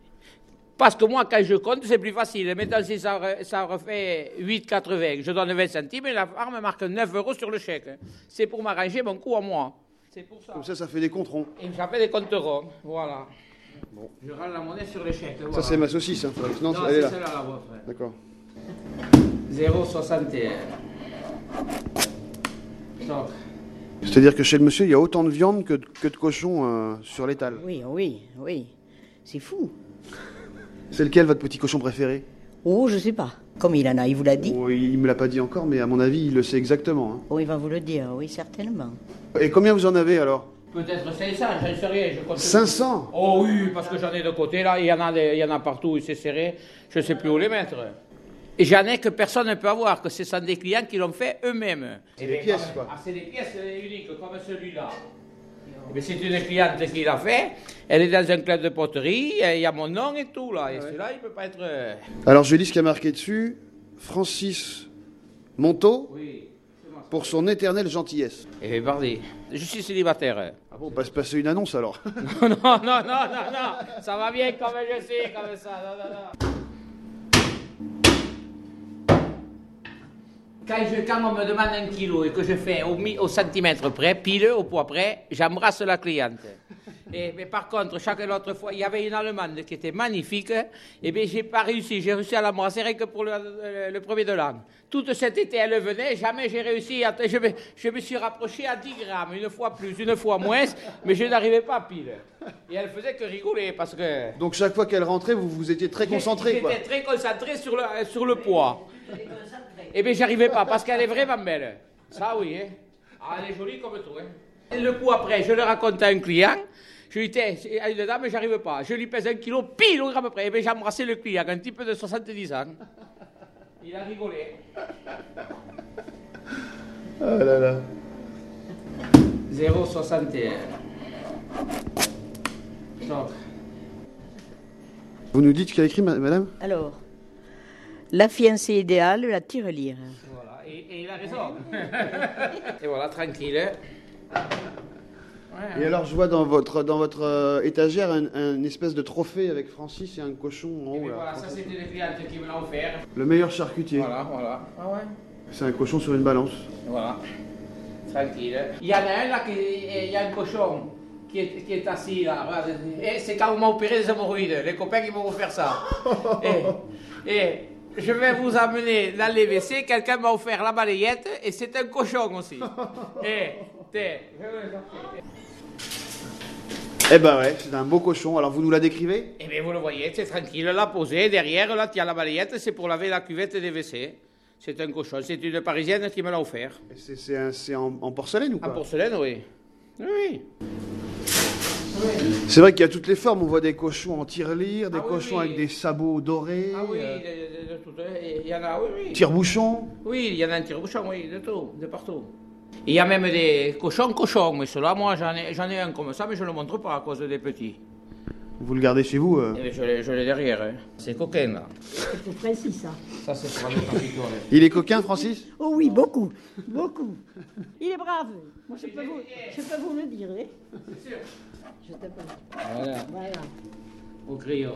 Speaker 18: Parce que moi, quand je compte, c'est plus facile. Maintenant, si ça, ça refait 8,80, je donne 20 centimes et la farme marque 9 euros sur le chèque. C'est pour m'arranger mon coup à moi. C'est pour ça.
Speaker 19: Comme ça, ça fait des comptes ronds.
Speaker 18: Et j'appelle des comptes ronds. Voilà. Je rends la monnaie sur le chèque.
Speaker 19: Ça, c'est ma saucisse, hein. Non,
Speaker 18: Non, c'est
Speaker 19: là.
Speaker 18: celle-là, la.
Speaker 19: D'accord.
Speaker 18: 0,61.
Speaker 19: C'est-à-dire que chez le monsieur, il y a autant de viande que, de- que de cochon euh, sur l'étal.
Speaker 20: Oui, oui, oui. C'est fou.
Speaker 19: C'est lequel votre petit cochon préféré?
Speaker 20: Oh, je sais pas. Comme il en a, il vous l'a dit
Speaker 19: Oh, Il me l'a pas dit encore, mais à mon avis, il le sait exactement. hein.
Speaker 20: Oh, il va vous le dire, oui, certainement.
Speaker 19: Et combien vous en avez alors?
Speaker 18: Peut-être 500, j'en sais rien. Je compte
Speaker 19: 500
Speaker 18: Oh oui, parce que j'en ai de côté là, il y en a, des- il y en a partout, c'est serré, je ne sais plus où les mettre. Et j'en ai que personne ne peut avoir, que ce sont des clients qui l'ont fait eux-mêmes.
Speaker 19: C'est des pièces, quoi.
Speaker 18: Ah, c'est des pièces uniques, comme celui-là. Mais c'est une cliente qui l'a fait, elle est dans un club de poterie, il y a mon nom et tout là, et celui-là il ne peut pas être... euh,
Speaker 19: Alors je lis ce qui a marqué dessus. Francis Monteau,
Speaker 18: Oui.
Speaker 19: pour son éternelle gentillesse.
Speaker 18: Et parti. Je suis célibataire.
Speaker 19: Ah bon, on va se passer une annonce alors.
Speaker 18: non, <laughs> non, non, non, non, non, ça va bien comme je sais, comme ça, non, non, non. Quand, je, quand on me demande un kilo et que je fais au, centimètre près, pile, au poids près, j'embrasse la cliente. <laughs> Et, mais par contre, chaque autre fois, il y avait une Allemande qui était magnifique, et bien j'ai pas réussi, j'ai réussi à l'embrasser rien que pour le, le- le premier de l'an. Toute cet été, elle venait, jamais j'ai réussi, à, je, me, je me suis rapproché à 10 grammes, une fois plus, une fois moins, mais je n'arrivais pas pile. Et elle faisait que rigoler, parce que...
Speaker 19: Donc chaque fois qu'elle rentrait, vous, vous étiez très concentré, quoi.
Speaker 18: J'étais très concentré sur le, sur le poids. Eh bien, j'arrivais pas, parce qu'elle est vraiment belle. Ça, oui, hein. Ah, elle est jolie comme tout, hein. Et le coup après, je le raconte à un client. Je lui dis, à une dame, j'arrive pas. Je lui pèse un kilo, pile au gramme près. Eh bien, j'ai embrassé le client, un type de 70 ans. Il a rigolé.
Speaker 19: Ah là là.
Speaker 18: 0,61. Donc,
Speaker 19: Vous nous dites ce qu'il a écrit, ma- madame?
Speaker 20: Alors, La fiancée idéale, la tirelire.
Speaker 18: Voilà, et, et il a raison. <laughs> et voilà, tranquille.
Speaker 19: Et alors, je vois dans votre, dans votre euh, étagère un, un espèce de trophée avec Francis et un cochon en haut.
Speaker 18: Et
Speaker 19: là.
Speaker 18: voilà, ça c'était les clientes qui me l'ont offert.
Speaker 19: Le meilleur charcutier.
Speaker 18: Voilà, voilà. Ah ouais.
Speaker 19: C'est un cochon sur une balance.
Speaker 18: Voilà. Tranquille. Il y en a un là, qui, il y a un cochon qui est, qui est assis là. Et c'est quand on m'a opéré des hémorroïdes. Les copains qui m'ont offert ça. <laughs> et, et je vais vous amener dans les WC. Quelqu'un m'a offert la balayette et c'est un cochon aussi. <laughs> et, t'es-
Speaker 19: Eh ben ouais, c'est un beau cochon. Alors, vous nous la décrivez?
Speaker 18: Eh bien, vous le voyez, c'est tranquille, là, posé. Derrière, là, a la balayette, c'est pour laver la cuvette des WC. C'est un cochon. C'est une parisienne qui me l'a offert.
Speaker 19: C'est en, en porcelaine ou
Speaker 18: En
Speaker 19: quoi
Speaker 18: porcelaine, oui. Oui.
Speaker 19: C'est vrai qu'il y a toutes les formes. On voit des cochons en tirelire, des
Speaker 18: Ah oui,
Speaker 19: cochons
Speaker 18: oui.
Speaker 19: avec des sabots dorés,
Speaker 18: Ah oui,
Speaker 19: euh,
Speaker 18: de, tout, euh, il y en a, oui, oui.
Speaker 19: tire-bouchons.
Speaker 18: Oui, il y en a un tire-bouchon, oui, de tout, de partout. Il y a même des cochons cochons, mais cela, moi, j'en ai, j'en ai un comme ça, mais je ne le montre pas à cause des petits.
Speaker 19: Vous le gardez chez vous euh.
Speaker 18: Eh bien, je l'ai, je l'ai derrière, hein. C'est coquin, là.
Speaker 20: C'est précis, ça.
Speaker 18: Ça, c'est pour.
Speaker 19: Il est coquin, Francis?
Speaker 20: Oh oui, beaucoup, beaucoup. Il est brave. Moi, je peux vous, je peux vous le dire. hein.
Speaker 18: C'est sûr.
Speaker 20: Je peux.
Speaker 18: Voilà,
Speaker 20: Voilà.
Speaker 18: au crayon.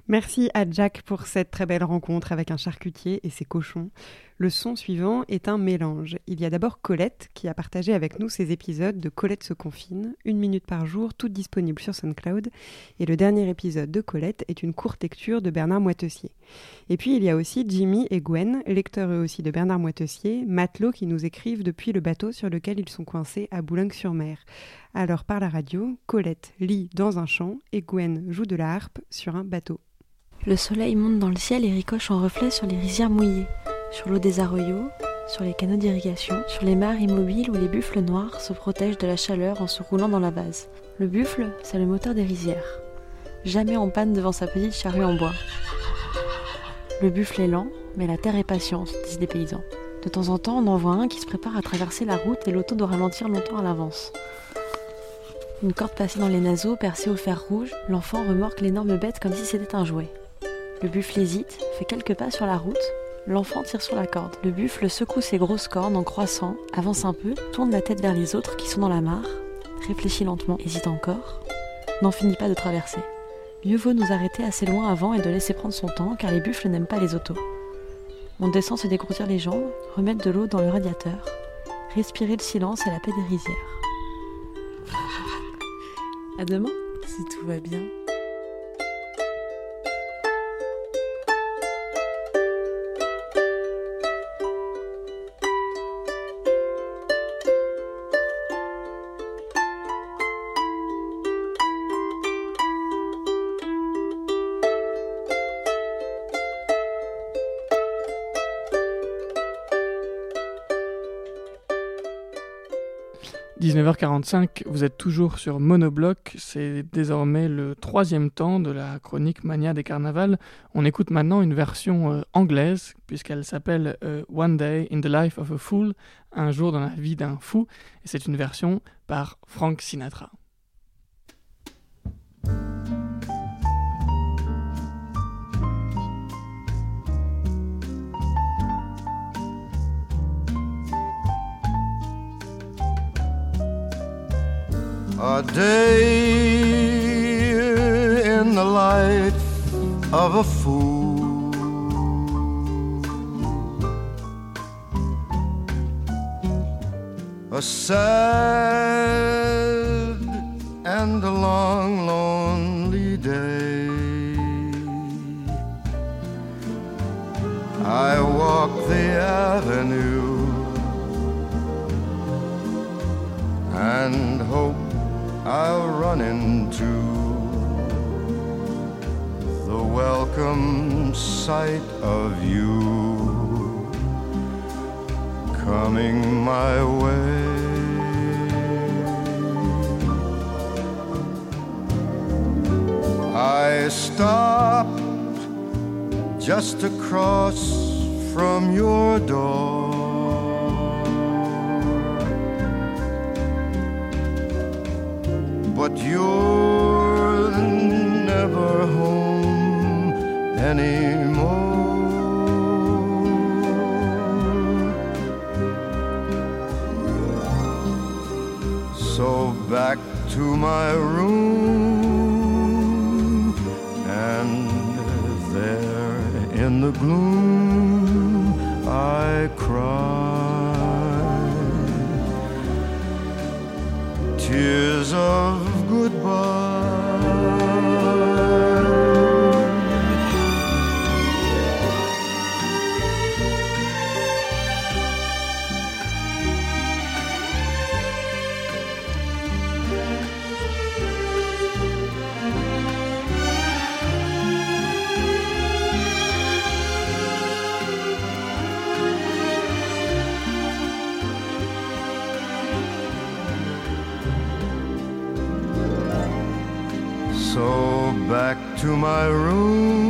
Speaker 2: Merci à Jack pour cette très belle rencontre avec un charcutier et ses cochons. Le son suivant est un mélange. Il y a d'abord Colette qui a partagé avec nous ses épisodes de Colette se confine, une minute par jour, toutes disponibles sur SoundCloud. Et le dernier épisode de Colette est une courte lecture de Bernard Moitessier. Et puis il y a aussi Jimmy et Gwen, lecteurs eux aussi de Bernard Moitessier, matelots qui nous écrivent depuis le bateau sur lequel ils sont coincés à Boulogne-sur-Mer. Alors par la radio, Colette lit dans un champ et Gwen joue de la harpe sur un bateau.
Speaker 22: Le soleil monte dans le ciel et ricoche en reflet sur les rizières mouillées, sur l'eau des arroyos, sur les canaux d'irrigation, sur les mares immobiles où les buffles noirs se protègent de la chaleur en se roulant dans la vase. Le buffle, c'est le moteur des rizières. Jamais en panne devant sa petite charrue en bois. Le buffle est lent, mais la terre est patiente, disent des paysans. De temps en temps, on en voit un qui se prépare à traverser la route et l'auto doit ralentir longtemps à l'avance. Une corde passée dans les naseaux, percée au fer rouge, l'enfant remorque l'énorme bête comme si c'était un jouet. Le buffle hésite, fait quelques pas sur la route. L'enfant tire sur la corde. Le buffle secoue ses grosses cornes en croissant, avance un peu, tourne la tête vers les autres qui sont dans la mare, réfléchit lentement, hésite encore, n'en finit pas de traverser. Mieux vaut nous arrêter assez loin avant et de laisser prendre son temps, car les buffles n'aiment pas les autos. On descend se dégrousir les jambes, remettre de l'eau dans le radiateur, respirer le silence et la paix des rizières. À demain, si tout va bien.
Speaker 6: – 19h45, vous êtes toujours sur Monobloc, c'est désormais le troisième temps de la chronique Mania des carnavals. On écoute maintenant une version euh, anglaise, puisqu'elle s'appelle euh, One Day in the Life of a Fool, un jour dans la vie d'un fou, et c'est une version par Frank Sinatra.
Speaker 23: A day in the life of a fool. A sad and a long, lonely day. I walk the avenue and hope I'll run into the welcome sight of you coming my way. I stopped just across from your door. but you're never home anymore. So back to my room, and there in the gloom I cry Tears of Oh. To my room,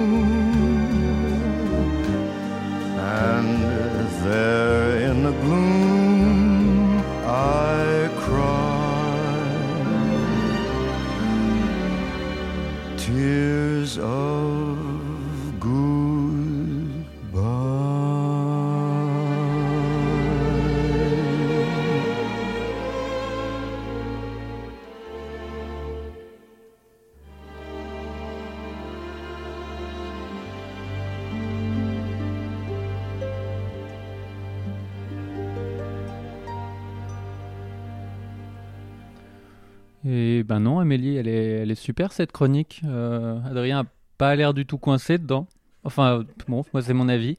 Speaker 1: Et ben non, Amélie, elle est, elle est super cette chronique. Euh, Adrien a pas l'air du tout coincé dedans. Enfin, bon, moi c'est mon avis.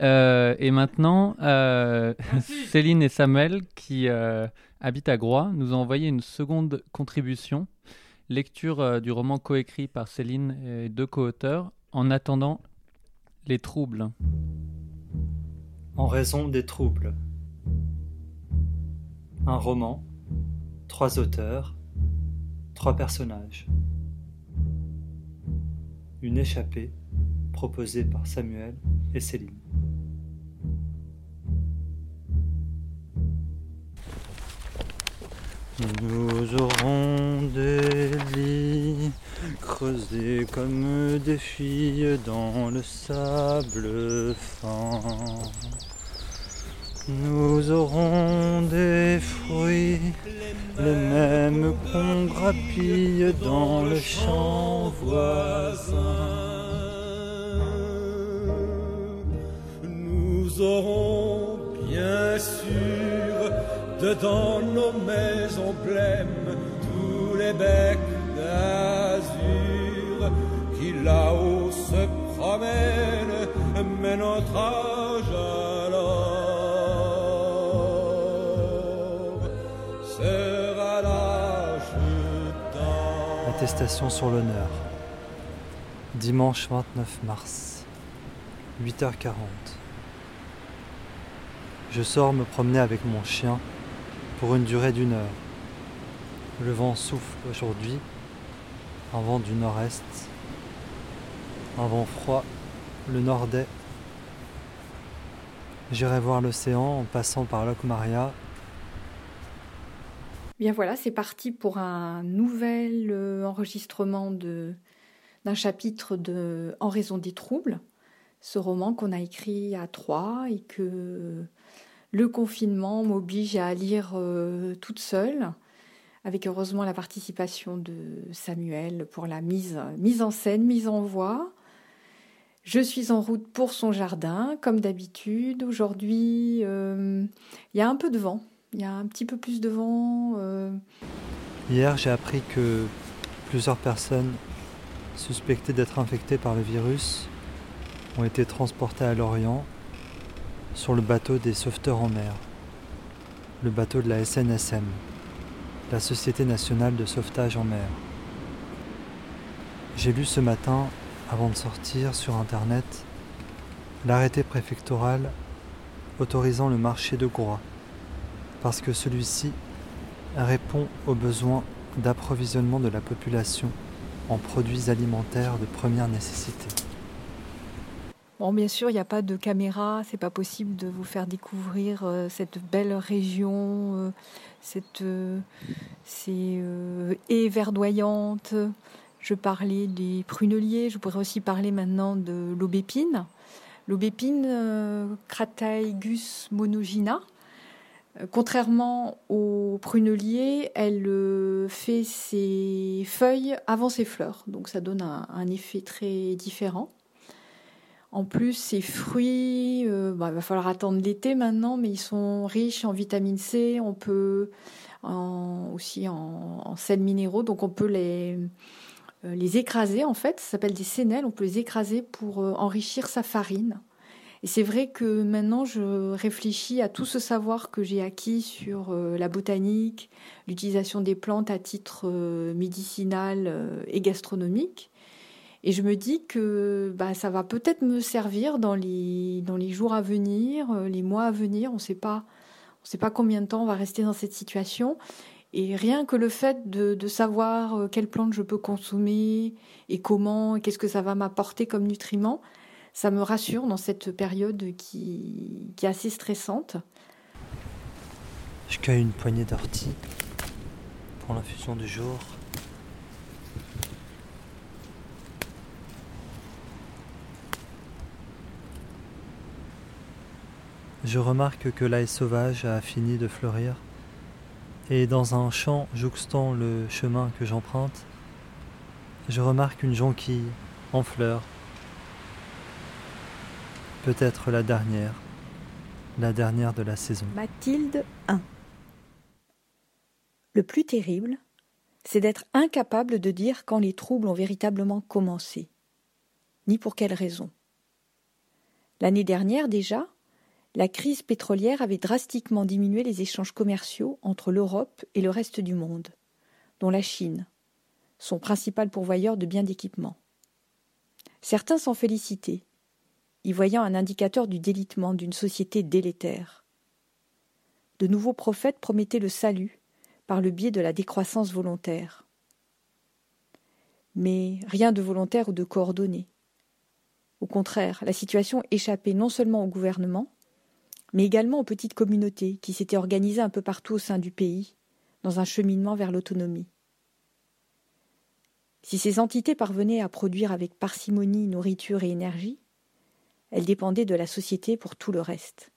Speaker 1: Euh, et maintenant, euh, <laughs> Céline et Samuel, qui euh, habitent à Groix, nous ont envoyé une seconde contribution. Lecture euh, du roman coécrit par Céline et deux co-auteurs, En attendant les troubles.
Speaker 24: En raison des troubles. Un roman, trois auteurs, trois personnages. Une échappée proposée par Samuel et Céline.
Speaker 25: Nous aurons des lits creusés comme des filles dans le sable fin. Nous aurons des fruits, les mêmes qu'on grappille dans le champ voisin.
Speaker 26: Nous aurons bien sûr dedans nos maisons blêmes tous les becs d'azur qui là-haut se promènent, mais notre âge alors
Speaker 24: Attestation sur l'honneur. Dimanche 29 mars, 8h40. Je sors me promener avec mon chien pour une durée d'une heure. Le vent souffle aujourd'hui, un vent du nord-est, un vent froid, le nord-est. J'irai voir l'océan en passant par Locmaria
Speaker 27: Bien voilà, c'est parti pour un nouvel euh, enregistrement d'un chapitre de En raison des troubles, ce roman qu'on a écrit à trois et que le confinement m'oblige à lire euh, toute seule, avec heureusement la participation de Samuel pour la mise, mise en scène, mise en voix. Je suis en route pour son jardin, comme d'habitude. Aujourd'hui, euh, il y a un peu de vent. Il y a un petit peu plus de vent. euh,
Speaker 24: Hier, j'ai appris que plusieurs personnes suspectées d'être infectées par le virus ont été transportées à Lorient sur le bateau des sauveteurs en mer, le bateau de la SNSM, la Société nationale de sauvetage en mer. J'ai lu ce matin, avant de sortir sur Internet, l'arrêté préfectoral autorisant le marché de Groix, parce que celui-ci répond aux besoins d'approvisionnement de la population en produits alimentaires de première nécessité.
Speaker 27: Bon, bien sûr, il n'y a pas de caméra, c'est pas possible de vous faire découvrir euh, cette belle région, euh, cette euh, ces haies verdoyantes. Je parlais des pruneliers, je pourrais aussi parler maintenant de l'aubépine. L'aubépine Crataegus monogina, Contrairement au prunelier, elle fait ses feuilles avant ses fleurs, donc ça donne un, effet très différent. En plus, ces fruits, il va falloir attendre l'été maintenant, mais ils sont riches en vitamine C. On peut aussi en, sels minéraux, donc on peut les, euh, les écraser en fait. Ça s'appelle des sénelles. On peut les écraser pour euh, enrichir sa farine. Et c'est vrai que maintenant, je réfléchis à tout ce savoir que j'ai acquis sur euh, la botanique, l'utilisation des plantes à titre médicinal et gastronomique. Et je me dis que bah, ça va peut-être me servir dans les, jours à venir, les mois à venir. On ne sait pas ne sait pas combien de temps on va rester dans cette situation. Et rien que le fait de, savoir euh, quelles plantes je peux consommer et comment, qu'est-ce que ça va m'apporter comme nutriments, ça me rassure dans cette période qui, est assez stressante.
Speaker 24: Je cueille une poignée d'orties pour l'infusion du jour. Je remarque que l'ail sauvage a fini de fleurir, et dans un champ jouxtant le chemin que j'emprunte, je remarque une jonquille en fleurs, peut-être la dernière, la dernière de la saison.
Speaker 27: Mathilde 1 Le plus terrible, c'est d'être incapable de dire quand les troubles ont véritablement commencé, ni pour quelle raison. L'année dernière déjà, la crise pétrolière avait drastiquement diminué les échanges commerciaux entre l'Europe et le reste du monde, dont la Chine, son principal pourvoyeur de biens d'équipement. Certains s'en félicitaient, y voyant un indicateur du délitement d'une société délétère. De nouveaux prophètes promettaient le salut par le biais de la décroissance volontaire. Mais rien de volontaire ou de coordonné. Au contraire, la situation échappait non seulement au gouvernement, mais également aux petites communautés qui s'étaient organisées un peu partout au sein du pays, dans un cheminement vers l'autonomie. Si ces entités parvenaient à produire avec parcimonie nourriture et énergie, elles dépendaient de la société pour tout le reste.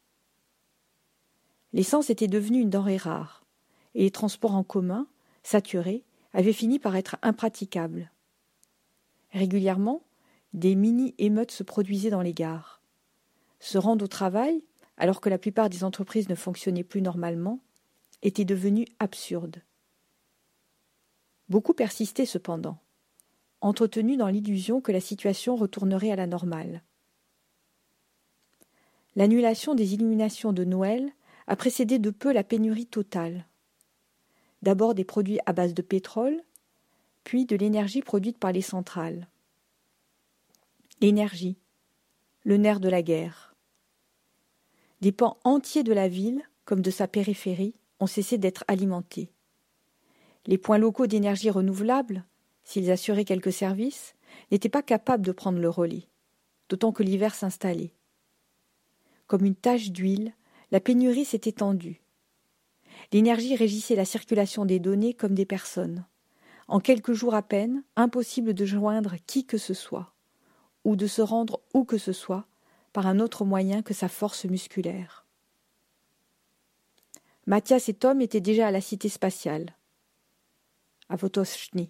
Speaker 27: L'essence était devenue une denrée rare, et les transports en commun, saturés, avaient fini par être impraticables. Régulièrement, des mini-émeutes se produisaient dans les gares. Se rendre au travail alors que la plupart des entreprises ne fonctionnaient plus normalement, était devenu absurde. Beaucoup persistaient cependant, entretenus dans l'illusion que la situation retournerait à la normale. L'annulation des illuminations de Noël a précédé de peu la pénurie totale. D'abord des produits à base de pétrole, puis de l'énergie produite par les centrales. L'énergie, le nerf de la guerre. Des pans entiers de la ville, comme de sa périphérie, ont cessé d'être alimentés. Les points locaux d'énergie renouvelable, s'ils assuraient quelques services, n'étaient pas capables de prendre le relais, d'autant que l'hiver s'installait. Comme une tache d'huile, la pénurie s'est étendue. L'énergie régissait la circulation des données comme des personnes. En quelques jours à peine, impossible de joindre qui que ce soit, ou de se rendre où que ce soit, par un autre moyen que sa force musculaire. Mathias et Tom étaient déjà à la cité spatiale, à Votochny.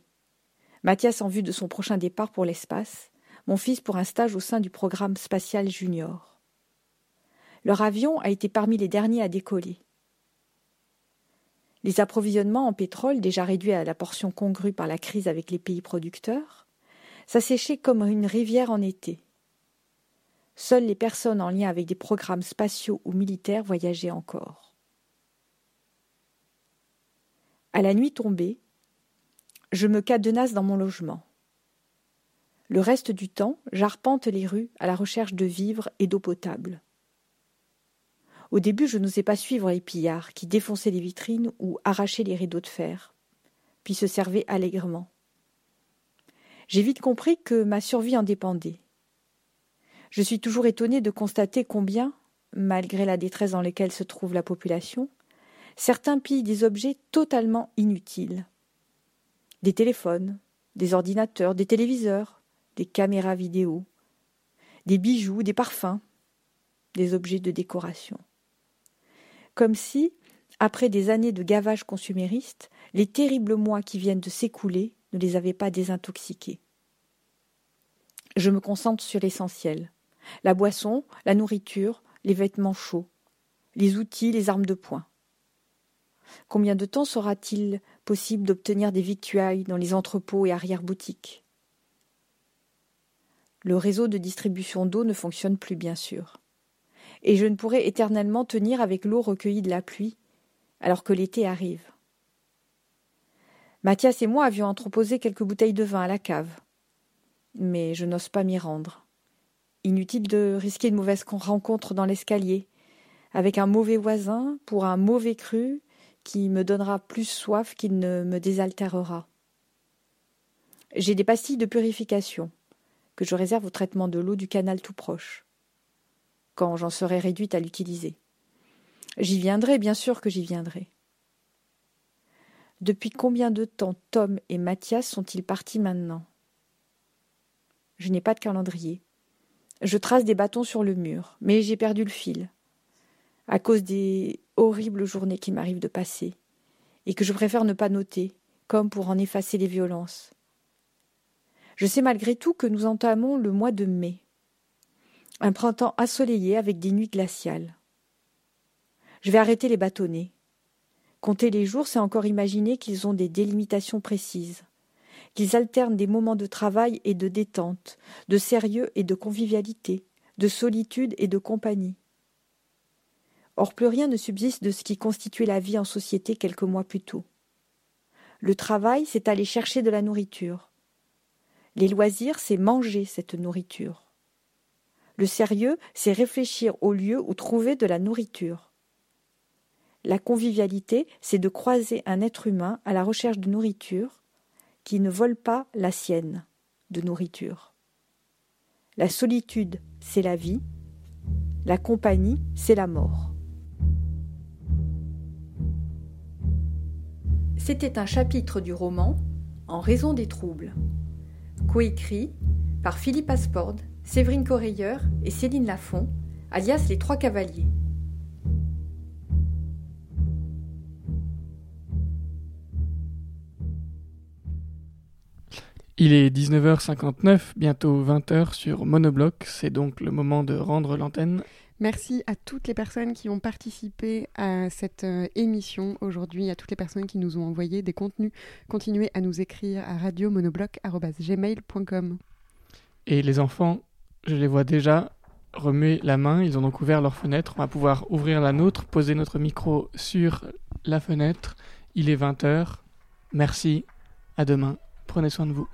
Speaker 27: Mathias en vue de son prochain départ pour l'espace, mon fils pour un stage au sein du programme spatial junior. Leur avion a été parmi les derniers à décoller. Les approvisionnements en pétrole, déjà réduits à la portion congrue par la crise avec les pays producteurs, s'asséchaient comme une rivière en été. Seules les personnes en lien avec des programmes spatiaux ou militaires voyageaient encore. À la nuit tombée, je me cadenasse dans mon logement. Le reste du temps, j'arpente les rues à la recherche de vivres et d'eau potable. Au début, je n'osais pas suivre les pillards qui défonçaient les vitrines ou arrachaient les rideaux de fer, puis se servaient allègrement. J'ai vite compris que ma survie en dépendait. Je suis toujours étonné de constater combien, malgré la détresse dans laquelle se trouve la population, certains pillent des objets totalement inutiles. Des téléphones, des ordinateurs, des téléviseurs, des caméras vidéo, des bijoux, des parfums, des objets de décoration. Comme si, Après des années de gavage consumériste, les terribles mois qui viennent de s'écouler ne les avaient pas désintoxiqués. Je me concentre sur l'essentiel la boisson, la nourriture, les vêtements chauds, les outils, les armes de poing. Combien de temps sera-t-il possible d'obtenir des victuailles dans les entrepôts et arrière-boutiques? Le réseau de distribution d'eau ne fonctionne plus, bien sûr. Et je ne pourrai éternellement tenir avec l'eau recueillie de la pluie, alors que l'été arrive. Mathias et moi avions entreposé quelques bouteilles de vin à la cave. Mais je n'ose pas m'y rendre. Inutile de risquer une mauvaise rencontre dans l'escalier, avec un mauvais voisin pour un mauvais cru qui me donnera plus soif qu'il ne me désaltérera. J'ai des pastilles de purification que je réserve au traitement de l'eau du canal tout proche, quand j'en serai réduite à l'utiliser. J'y viendrai, bien sûr que j'y viendrai. Depuis combien de temps Tom et Mathias sont-ils partis maintenant? Je n'ai pas de calendrier. Je trace des bâtons sur le mur, mais j'ai perdu le fil, à cause des horribles journées qui m'arrivent de passer, et que je préfère ne pas noter, comme pour en effacer les violences. Je sais malgré tout que nous entamons le mois de mai, un printemps assoleillé avec des nuits glaciales. Je vais arrêter les bâtonnets. Compter les jours, c'est encore imaginer qu'ils ont des délimitations précises, qu'ils alternent des moments de travail et de détente, de sérieux et de convivialité, de solitude et de compagnie. Or plus rien ne subsiste de ce qui constituait la vie en société quelques mois plus tôt. Le travail, c'est aller chercher de la nourriture. Les loisirs, c'est manger cette nourriture. Le sérieux, c'est réfléchir au lieu où trouver de la nourriture. La convivialité, c'est de croiser un être humain à la recherche de nourriture qui ne vole pas la sienne de nourriture. La solitude, c'est la vie. La compagnie, c'est la mort. C'était un chapitre du roman En raison des troubles, coécrit par Philippe Séverine Correilleur et Céline Lafont, alias les Trois Cavaliers.
Speaker 6: Il est 19h59, bientôt 20h sur Monobloc. C'est donc le moment de rendre l'antenne.
Speaker 2: Merci à toutes les personnes qui ont participé à cette euh, émission aujourd'hui, à toutes les personnes qui nous ont envoyé des contenus. Continuez à nous écrire à radiomonobloc.gmail.com.
Speaker 6: Et les enfants, je les vois déjà remuer la main. Ils ont donc ouvert leur fenêtre. On va pouvoir ouvrir la nôtre, poser notre micro sur la fenêtre. Il est 20h. Merci. À demain. Prenez soin de vous.